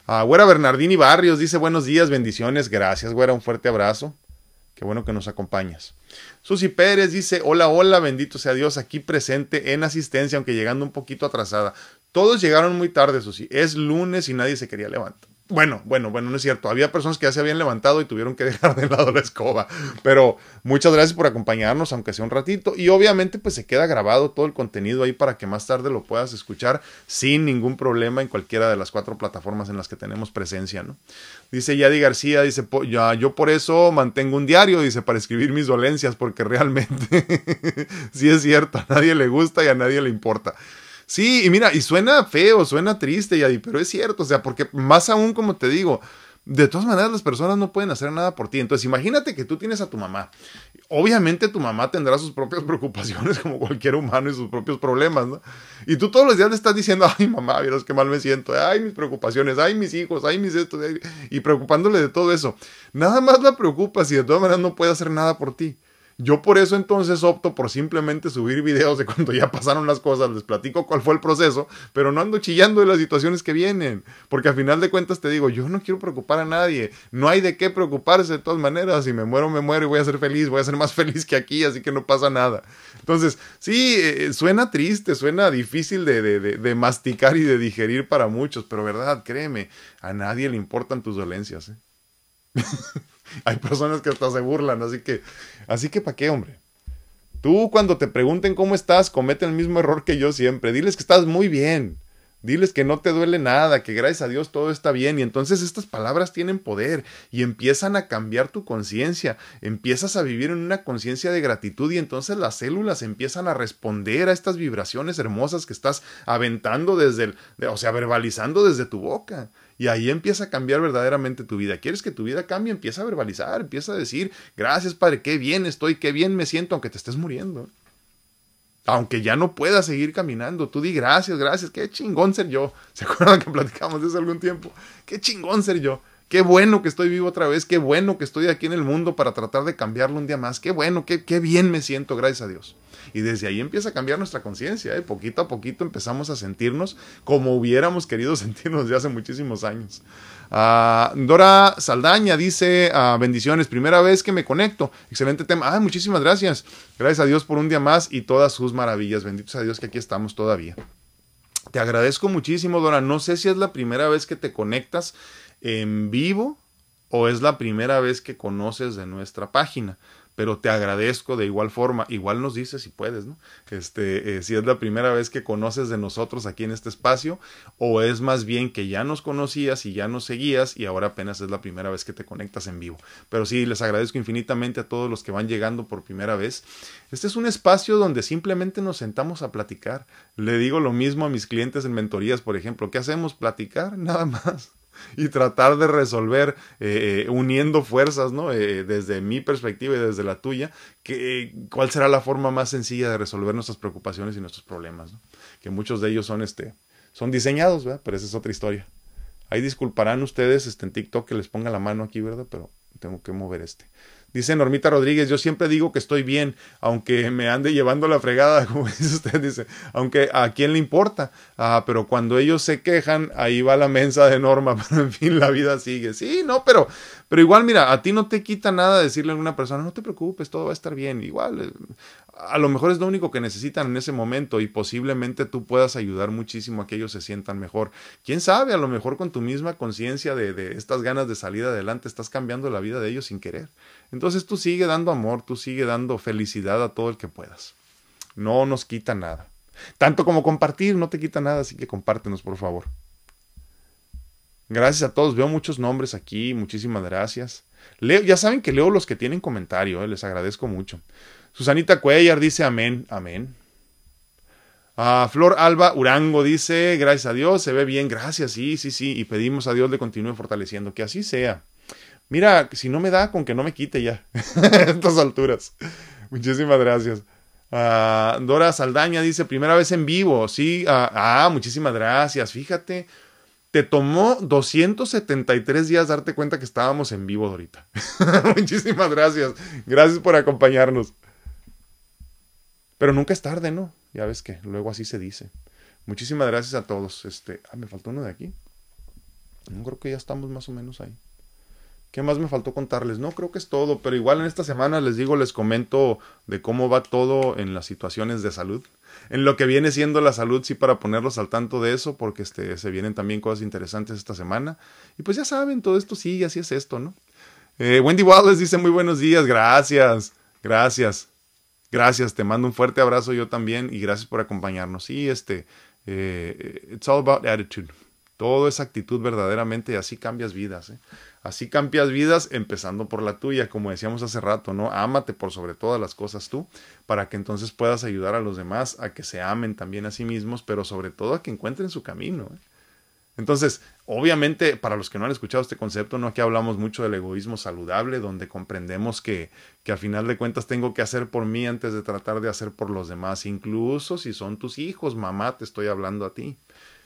Ah, Güera Bernardini Barrios dice buenos días, bendiciones, gracias, Güera, un fuerte abrazo. Qué bueno que nos acompañas. Susi Pérez dice, hola, hola, bendito sea Dios, aquí presente en asistencia, aunque llegando un poquito atrasada. Todos llegaron muy tarde, Susi. Es lunes y nadie se quería levantar. Bueno, bueno, bueno, no es cierto. Había personas que ya se habían levantado y tuvieron que dejar de lado la escoba. Pero muchas gracias por acompañarnos, aunque sea un ratito. Y obviamente, pues se queda grabado todo el contenido ahí para que más tarde lo puedas escuchar sin ningún problema en cualquiera de las cuatro plataformas en las que tenemos presencia, ¿no? Dice Yadi García, dice, ya, yo por eso mantengo un diario, dice, para escribir mis dolencias, porque realmente sí es cierto, a nadie le gusta y a nadie le importa. Sí, y mira, y suena feo, suena triste, Yadi, pero es cierto, o sea, porque más aún, como te digo, de todas maneras las personas no pueden hacer nada por ti. Entonces, imagínate que tú tienes a tu mamá. Obviamente tu mamá tendrá sus propias preocupaciones como cualquier humano y sus propios problemas, ¿no? Y tú todos los días le estás diciendo, ay mamá, miras qué mal me siento, ay mis preocupaciones, ay mis hijos, ay mis esto, y preocupándole de todo eso. Nada más la preocupas y de todas maneras no puede hacer nada por ti. Yo por eso entonces opto por simplemente subir videos de cuando ya pasaron las cosas, les platico cuál fue el proceso, pero no ando chillando de las situaciones que vienen, porque al final de cuentas te digo, yo no quiero preocupar a nadie, no hay de qué preocuparse de todas maneras, si me muero, me muero y voy a ser feliz, voy a ser más feliz que aquí, así que no pasa nada. Entonces, sí, eh, suena triste, suena difícil de, de, de, masticar y de digerir para muchos, pero verdad, créeme, a nadie le importan tus dolencias. ¿eh? Hay personas que hasta se burlan, así que, así que ¿para qué, hombre? Tú cuando te pregunten cómo estás, comete el mismo error que yo siempre. Diles que estás muy bien. Diles que no te duele nada, que gracias a Dios todo está bien. Y entonces estas palabras tienen poder y empiezan a cambiar tu conciencia. Empiezas a vivir en una conciencia de gratitud y entonces las células empiezan a responder a estas vibraciones hermosas que estás aventando desde el, o sea, verbalizando desde tu boca. Y ahí empieza a cambiar verdaderamente tu vida. ¿Quieres que tu vida cambie? Empieza a verbalizar, empieza a decir, gracias Padre, qué bien estoy, qué bien me siento, aunque te estés muriendo. Aunque ya no puedas seguir caminando, tú di gracias, gracias, qué chingón ser yo. ¿Se acuerdan que platicamos de eso algún tiempo? Qué chingón ser yo. Qué bueno que estoy vivo otra vez, qué bueno que estoy aquí en el mundo para tratar de cambiarlo un día más, qué bueno, qué, qué bien me siento, gracias a Dios. Y desde ahí empieza a cambiar nuestra conciencia, ¿eh? poquito a poquito empezamos a sentirnos como hubiéramos querido sentirnos de hace muchísimos años. Ah, Dora Saldaña dice, ah, bendiciones, primera vez que me conecto, excelente tema, ah, muchísimas gracias, gracias a Dios por un día más y todas sus maravillas, benditos a Dios que aquí estamos todavía. Te agradezco muchísimo, Dora, no sé si es la primera vez que te conectas en vivo o es la primera vez que conoces de nuestra página pero te agradezco de igual forma. Igual nos dices si puedes, ¿no? Este, eh, si es la primera vez que conoces de nosotros aquí en este espacio, o es más bien que ya nos conocías y ya nos seguías y ahora apenas es la primera vez que te conectas en vivo. Pero sí, les agradezco infinitamente a todos los que van llegando por primera vez. Este es un espacio donde simplemente nos sentamos a platicar. Le digo lo mismo a mis clientes en mentorías, por ejemplo. ¿Qué hacemos? Platicar, nada más y tratar de resolver eh, eh, uniendo fuerzas, ¿no? Eh, desde mi perspectiva y desde la tuya, cuál será la forma más sencilla de resolver nuestras preocupaciones y nuestros problemas, ¿no? Que muchos de ellos son, este, son diseñados, ¿verdad? Pero esa es otra historia. Ahí disculparán ustedes este, en TikTok que les ponga la mano aquí, ¿verdad? Pero tengo que mover este. Dice Normita Rodríguez, yo siempre digo que estoy bien, aunque me ande llevando la fregada, como dice usted, dice, aunque a quién le importa, ah, pero cuando ellos se quejan, ahí va la mensa de Norma, pero en fin, la vida sigue. Sí, no, pero, pero igual, mira, a ti no te quita nada decirle a una persona, no te preocupes, todo va a estar bien. Igual, eh, a lo mejor es lo único que necesitan en ese momento y posiblemente tú puedas ayudar muchísimo a que ellos se sientan mejor. Quién sabe, a lo mejor con tu misma conciencia de, estas ganas de salir adelante estás cambiando la vida de ellos sin querer. Entonces tú sigue dando amor, tú sigue dando felicidad a todo el que puedas. No nos quita nada. Tanto como compartir, no te quita nada, así que compártenos, por favor. Gracias a todos, veo muchos nombres aquí, muchísimas gracias. Ya saben que leo los que tienen comentario, eh, les agradezco mucho. Susanita Cuellar dice amén, amén. Ah, Flor Alba Urango dice, gracias a Dios, se ve bien, gracias, sí, sí, sí, y pedimos a Dios le continúe fortaleciendo, que así sea. Mira, si no me da, con que no me quite ya, a estas alturas. Muchísimas gracias. Ah, Dora Saldaña dice, primera vez en vivo, sí, ah, ah muchísimas gracias, fíjate, te tomó 273 días darte cuenta que estábamos en vivo ahorita. muchísimas gracias, gracias por acompañarnos. Pero nunca es tarde, ¿no? Ya ves que luego así se dice. Muchísimas gracias a todos. Este, ah, me faltó uno de aquí. No creo que ya estamos más o menos ahí. ¿Qué más me faltó contarles? No, creo que es todo, pero igual en esta semana les digo, les comento de cómo va todo en las situaciones de salud. En lo que viene siendo la salud, sí, para ponerlos al tanto de eso, porque este, se vienen también cosas interesantes esta semana. Y pues ya saben, todo esto sí, así es esto, ¿no? Eh, Wendy Wallace dice muy buenos días, gracias, gracias, gracias, te mando un fuerte abrazo yo también y gracias por acompañarnos. Sí, este, eh, it's all about attitude. Todo es actitud verdaderamente y así cambias vidas. ¿eh? Así cambias vidas empezando por la tuya, como decíamos hace rato, ¿no? Ámate por sobre todas las cosas tú, para que entonces puedas ayudar a los demás a que se amen también a sí mismos, pero sobre todo a que encuentren su camino. ¿eh? Entonces, obviamente, para los que no han escuchado este concepto, no aquí hablamos mucho del egoísmo saludable, donde comprendemos que, que a final de cuentas tengo que hacer por mí antes de tratar de hacer por los demás, incluso si son tus hijos, mamá, te estoy hablando a ti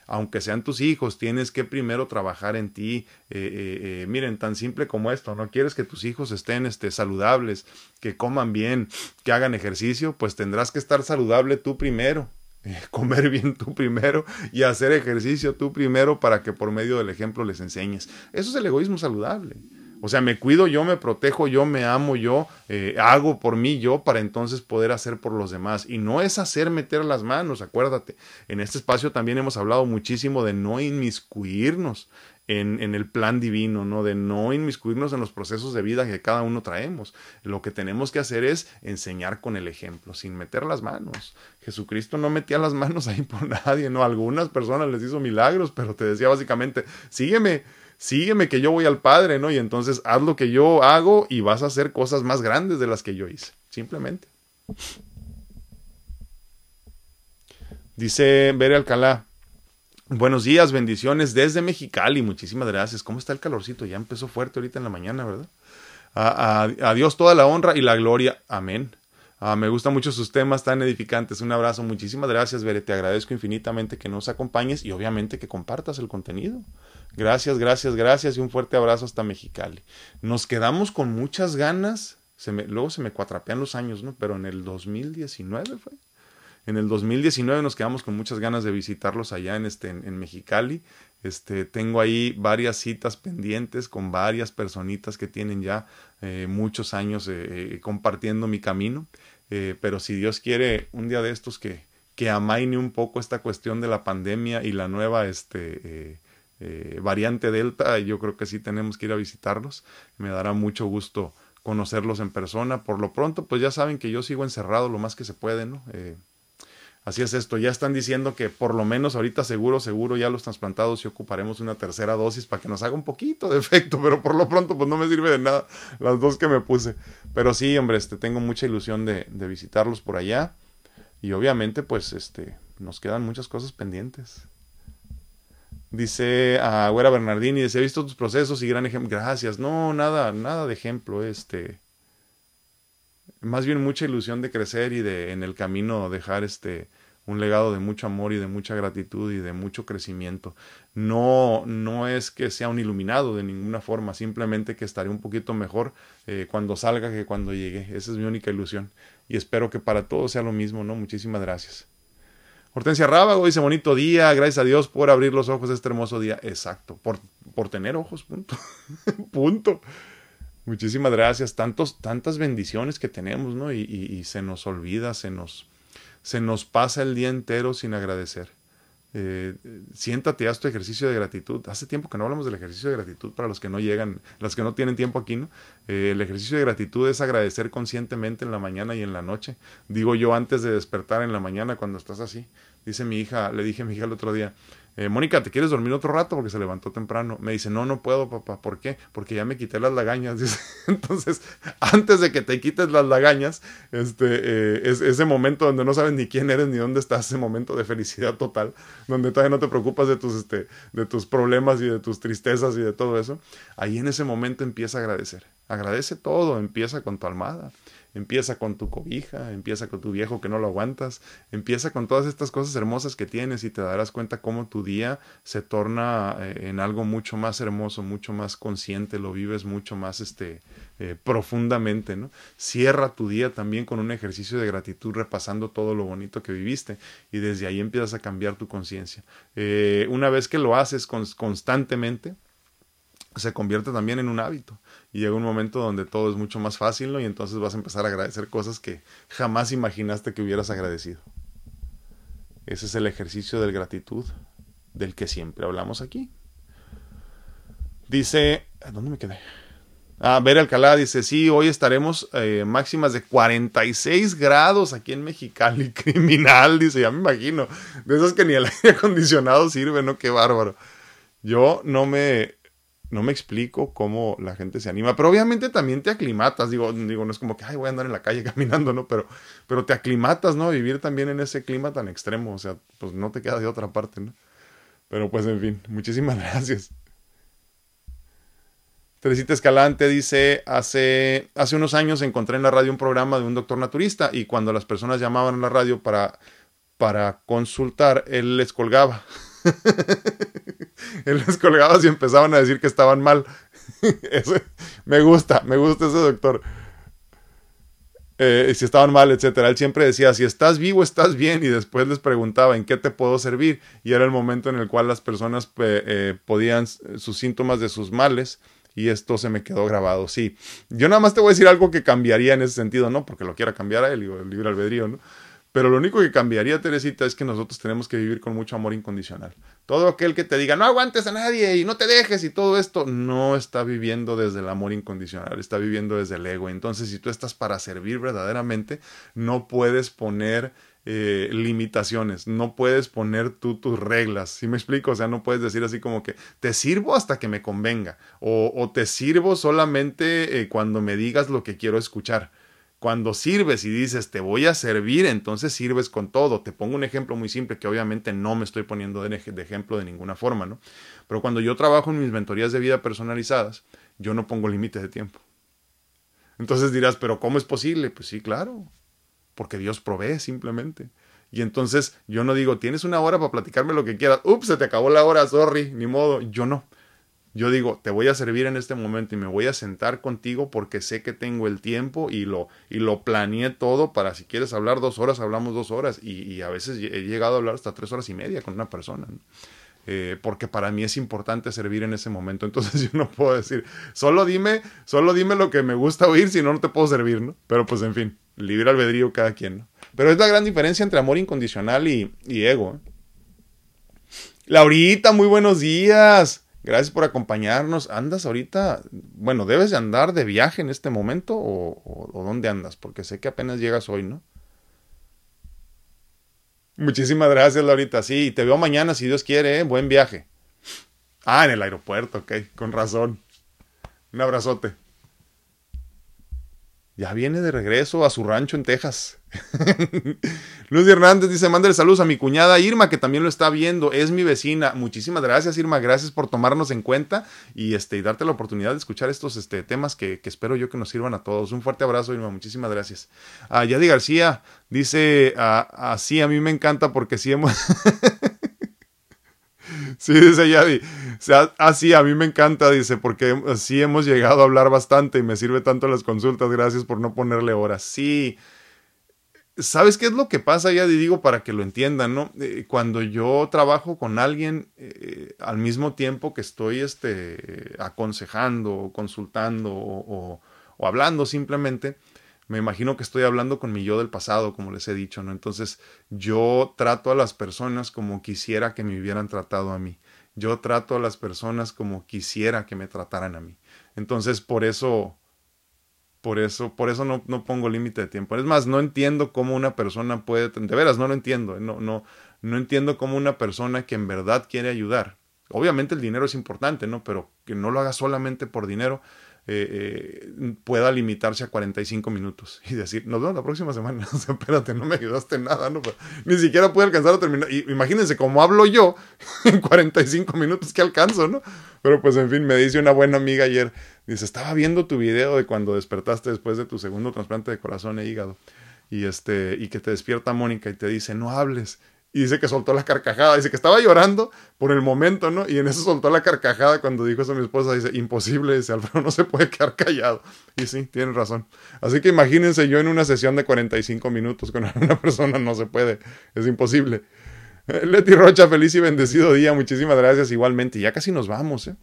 aunque sean tus hijos, tienes que primero trabajar en ti. Eh, eh, eh, miren, tan simple como esto, ¿no? Quieres que tus hijos estén este, saludables, que coman bien, que hagan ejercicio, pues tendrás que estar saludable tú primero. comer bien tú primero y hacer ejercicio tú primero para que por medio del ejemplo les enseñes. Eso es el egoísmo saludable. O sea, me cuido yo, me protejo yo, me amo yo, eh, hago por mí yo para entonces poder hacer por los demás. Y no es hacer meter las manos, acuérdate. En este espacio también hemos hablado muchísimo de no inmiscuirnos en, el plan divino, ¿no? De no inmiscuirnos en los procesos de vida que cada uno traemos. Lo que tenemos que hacer es enseñar con el ejemplo, sin meter las manos. Jesucristo no metía las manos ahí por nadie, ¿no? algunas personas les hizo milagros, pero te decía básicamente, sígueme, sígueme que yo voy al Padre, ¿no? Y entonces haz lo que yo hago y vas a hacer cosas más grandes de las que yo hice, simplemente. Dice Bere Alcalá, buenos días, bendiciones desde Mexicali, muchísimas gracias. ¿Cómo está el calorcito? Ya empezó fuerte ahorita en la mañana, ¿verdad? A, Dios toda la honra y la gloria. Amén. Ah, me gustan mucho sus temas tan edificantes. Un abrazo. Muchísimas gracias, Bere. Te agradezco infinitamente que nos acompañes y obviamente que compartas el contenido. Gracias, gracias, gracias y un fuerte abrazo hasta Mexicali. Nos quedamos con muchas ganas. Luego se me cuatrapean los años, ¿no? Pero en el 2019 fue. En el 2019 nos quedamos con muchas ganas de visitarlos allá en, este, en, Mexicali. Este, tengo ahí varias citas pendientes con varias personitas que tienen ya eh, muchos años eh, eh, compartiendo mi camino. pero si Dios quiere, un día de estos que, que amaine un poco esta cuestión de la pandemia y la nueva este, variante Delta, yo creo que sí tenemos que ir a visitarlos. Me dará mucho gusto conocerlos en persona. Por lo pronto, pues ya saben que yo sigo encerrado lo más que se puede, ¿no? Así es esto. Ya están diciendo que por lo menos ahorita seguro, seguro ya los trasplantados y ocuparemos una tercera dosis para que nos haga un poquito de efecto, pero por lo pronto pues no me sirve de nada las dos que me puse. Pero sí, hombre, este, tengo mucha ilusión de, de visitarlos por allá. Y obviamente, pues, este, nos quedan muchas cosas pendientes. Dice a Güera Bernardini, dice, he visto tus procesos y gran ejemplo. Gracias. No, nada, nada de ejemplo. Este. Más bien mucha ilusión de crecer y de en el camino dejar este un legado de mucho amor y de mucha gratitud y de mucho crecimiento. No, no es que sea un iluminado de ninguna forma, simplemente que estaré un poquito mejor eh, cuando salga que cuando llegue. Esa es mi única ilusión. Y espero que para todos sea lo mismo, ¿no? Muchísimas gracias. Hortensia Rábago dice bonito día, gracias a Dios por abrir los ojos este hermoso día. Exacto, por, por tener ojos, punto. punto. Muchísimas gracias, tantos, tantas bendiciones que tenemos, ¿no? Y, y, se nos olvida, se nos, se nos pasa el día entero sin agradecer. Eh, siéntate, haz tu ejercicio de gratitud. Hace tiempo que no hablamos del ejercicio de gratitud para los que no llegan, los que no tienen tiempo aquí, ¿no? Eh, el ejercicio de gratitud es agradecer conscientemente en la mañana y en la noche. Digo yo antes de despertar en la mañana cuando estás así. Dice mi hija, le dije a mi hija el otro día, eh, Mónica, ¿te quieres dormir otro rato? Porque se levantó temprano. Me dice, no, no puedo, papá. ¿Por qué? Porque ya me quité las lagañas. Entonces, antes de que te quites las lagañas, este, eh, es ese momento donde no sabes ni quién eres ni dónde estás, ese momento de felicidad total, donde todavía no te preocupas de tus, este, de tus problemas y de tus tristezas y de todo eso. Ahí en ese momento empieza a agradecer. Agradece todo, empieza con tu almada empieza con tu cobija, empieza con tu viejo que no lo aguantas, empieza con todas estas cosas hermosas que tienes y te darás cuenta cómo tu día se torna eh, en algo mucho más hermoso, mucho más consciente, lo vives mucho más este, eh, profundamente, ¿no? Cierra tu día también con un ejercicio de gratitud repasando todo lo bonito que viviste y desde ahí empiezas a cambiar tu conciencia. Eh, una vez que lo haces constantemente, se convierte también en un hábito. Y llega un momento donde todo es mucho más fácil, ¿no? Y entonces vas a empezar a agradecer cosas que jamás imaginaste que hubieras agradecido. Ese es el ejercicio de gratitud del que siempre hablamos aquí. Dice, ¿dónde me quedé? Ah, Ver Alcalá dice, sí, hoy estaremos eh, máximas de 46 grados aquí en Mexicali. Criminal, dice, ya me imagino. De esas que ni el aire acondicionado sirve, ¿no? Qué bárbaro. Yo no me, no me explico cómo la gente se anima, pero obviamente también te aclimatas, digo, digo, no es como que, ay, voy a andar en la calle caminando, ¿no? Pero, pero te aclimatas, ¿no? Vivir también en ese clima tan extremo, o sea, pues no te queda de otra parte, ¿no? Pero pues en fin, muchísimas gracias. Teresita Escalante dice, hace, hace unos años encontré en la radio un programa de un doctor naturista y cuando las personas llamaban a la radio para, para consultar, él les colgaba. él les colgaba y empezaban a decir que estaban mal. me gusta, me gusta ese doctor. Eh, si estaban mal, etcétera. Él siempre decía, si estás vivo, estás bien, y después les preguntaba, ¿en qué te puedo servir? Y era el momento en el cual las personas eh, podían sus síntomas de sus males y esto se me quedó grabado. Sí, yo nada más te voy a decir algo que cambiaría en ese sentido, ¿no? Porque lo quiera cambiar a él, el libre albedrío, ¿no? Pero lo único que cambiaría, Teresita, es que nosotros tenemos que vivir con mucho amor incondicional. Todo aquel que te diga, no aguantes a nadie y no te dejes y todo esto, no está viviendo desde el amor incondicional, está viviendo desde el ego. Entonces, si tú estás para servir verdaderamente, no puedes poner eh, limitaciones, no puedes poner tú tus reglas, ¿sí me explico? O sea, no puedes decir así como que te sirvo hasta que me convenga o, te sirvo solamente eh, cuando me digas lo que quiero escuchar. Cuando sirves y dices te voy a servir, entonces sirves con todo. Te pongo un ejemplo muy simple que obviamente no me estoy poniendo de, ejemplo de ninguna forma, ¿no? Pero cuando yo trabajo en mis mentorías de vida personalizadas, yo no pongo límites de tiempo. Entonces dirás, pero ¿cómo es posible? Pues sí, claro porque Dios provee simplemente. Y entonces yo no digo, tienes una hora para platicarme lo que quieras. Ups, se te acabó la hora, sorry, ni modo. Yo no. Yo digo, te voy a servir en este momento y me voy a sentar contigo porque sé que tengo el tiempo y lo, y lo planeé todo para si quieres hablar dos horas, hablamos dos horas. Y, a veces he llegado a hablar hasta tres horas y media con una persona. Eh, porque para mí es importante servir en ese momento. Entonces yo no puedo decir, solo dime, solo dime lo que me gusta oír, si no, no te puedo servir, ¿no? Pero pues en fin libre albedrío cada quien, ¿no? Pero es la gran diferencia entre amor incondicional y, ego. Laurita, muy buenos días. Gracias por acompañarnos. ¿Andas ahorita? Bueno, ¿debes de andar de viaje en este momento o, o, dónde andas? Porque sé que apenas llegas hoy, ¿no? Muchísimas gracias, Laurita. Sí, te veo mañana si Dios quiere, ¿eh? Buen viaje. Ah, en el aeropuerto, ok, con razón. Un abrazote. Ya viene de regreso a su rancho en Texas. Luis Hernández dice, mándale saludos a mi cuñada Irma, que también lo está viendo, es mi vecina. Muchísimas gracias, Irma, gracias por tomarnos en cuenta y, este, y darte la oportunidad de escuchar estos este, temas que, espero yo que nos sirvan a todos. Un fuerte abrazo, Irma, muchísimas gracias. A Yadi García dice, así a mí me encanta porque sí hemos... Sí, dice Yadi. así a mí me encanta, dice, porque así hemos llegado a hablar bastante y me sirve tanto las consultas. Gracias por no ponerle horas. Sí. ¿Sabes qué es lo que pasa, Yadi? Digo para que lo entiendan, ¿no? Eh, cuando yo trabajo con alguien eh, al mismo tiempo que estoy este, aconsejando, consultando o, o hablando simplemente, me imagino que estoy hablando con mi yo del pasado, como les he dicho, ¿no? Entonces yo trato a las personas como quisiera que me hubieran tratado a mí. Yo trato a las personas como quisiera que me trataran a mí. Entonces por eso, por eso, por eso no, no pongo límite de tiempo. Es más, no entiendo cómo una persona puede, de veras, no lo entiendo, ¿eh? no, no, no entiendo cómo una persona que en verdad quiere ayudar, obviamente el dinero es importante, ¿no? Pero que no lo haga solamente por dinero, eh, pueda limitarse a 45 minutos y decir, nos vemos la próxima semana. O sea, espérate, no me ayudaste nada, ¿no? Ni siquiera pude alcanzar a terminar. Y, imagínense cómo hablo yo en 45 minutos que alcanzo, ¿no? Pero pues en fin, me dice una buena amiga ayer, dice, estaba viendo tu video de cuando despertaste después de tu segundo trasplante de corazón e hígado. Y este, y que te despierta Mónica y te dice, no hables y dice que soltó la carcajada, dice que estaba llorando por el momento, ¿no? Y en eso soltó la carcajada cuando dijo eso a mi esposa, dice, imposible, dice, Alfredo no se puede quedar callado. Y sí, tiene razón. Así que imagínense yo en una sesión de 45 minutos con una persona, no se puede, es imposible. Leti Rocha, feliz y bendecido día, muchísimas gracias igualmente. Ya casi nos vamos, ¿eh?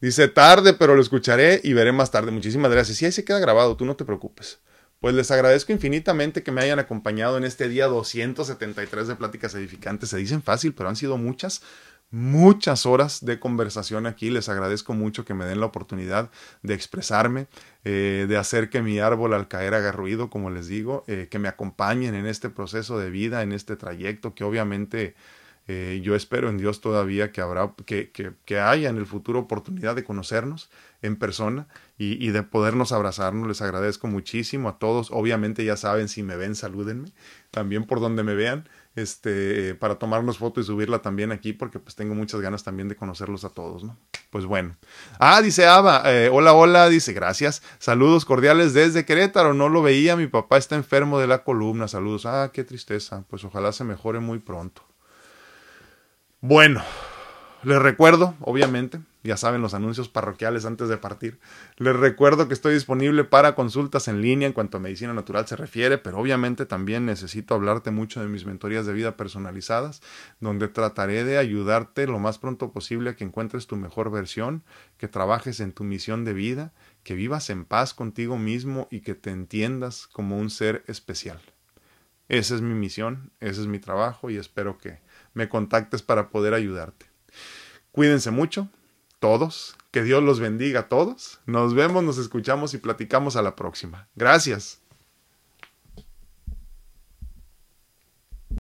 Dice tarde, pero lo escucharé y veré más tarde. Muchísimas gracias. Sí, ahí se queda grabado, tú no te preocupes. Pues les agradezco infinitamente que me hayan acompañado en este día 273 de Pláticas Edificantes. Se dicen fácil, pero han sido muchas muchas horas de conversación aquí. Les agradezco mucho que me den la oportunidad de expresarme, eh, de hacer que mi árbol al caer haga ruido, como les digo, eh, que me acompañen en este proceso de vida, en este trayecto, que obviamente eh, yo espero en Dios todavía que habrá, que, que, que, haya en el futuro oportunidad de conocernos en persona y, de podernos abrazarnos. Les agradezco muchísimo a todos. Obviamente ya saben, si me ven, salúdenme. También por donde me vean este, para tomarnos foto y subirla también aquí, porque pues tengo muchas ganas también de conocerlos a todos, ¿no? Pues bueno. Ah, dice Ava, eh, hola, hola, dice, gracias. Saludos cordiales desde Querétaro, no lo veía, mi papá está enfermo de la columna, saludos. Ah, qué tristeza, pues ojalá se mejore muy pronto. Bueno, les recuerdo, obviamente, ya saben los anuncios parroquiales antes de partir. Les recuerdo que estoy disponible para consultas en línea en cuanto a medicina natural se refiere, pero obviamente también necesito hablarte mucho de mis mentorías de vida personalizadas, donde trataré de ayudarte lo más pronto posible a que encuentres tu mejor versión, que trabajes en tu misión de vida, que vivas en paz contigo mismo y que te entiendas como un ser especial. Esa es mi misión, ese es mi trabajo y espero que me contactes para poder ayudarte. Cuídense mucho, todos. Que Dios los bendiga a todos. Nos vemos, nos escuchamos y platicamos a la próxima. Gracias.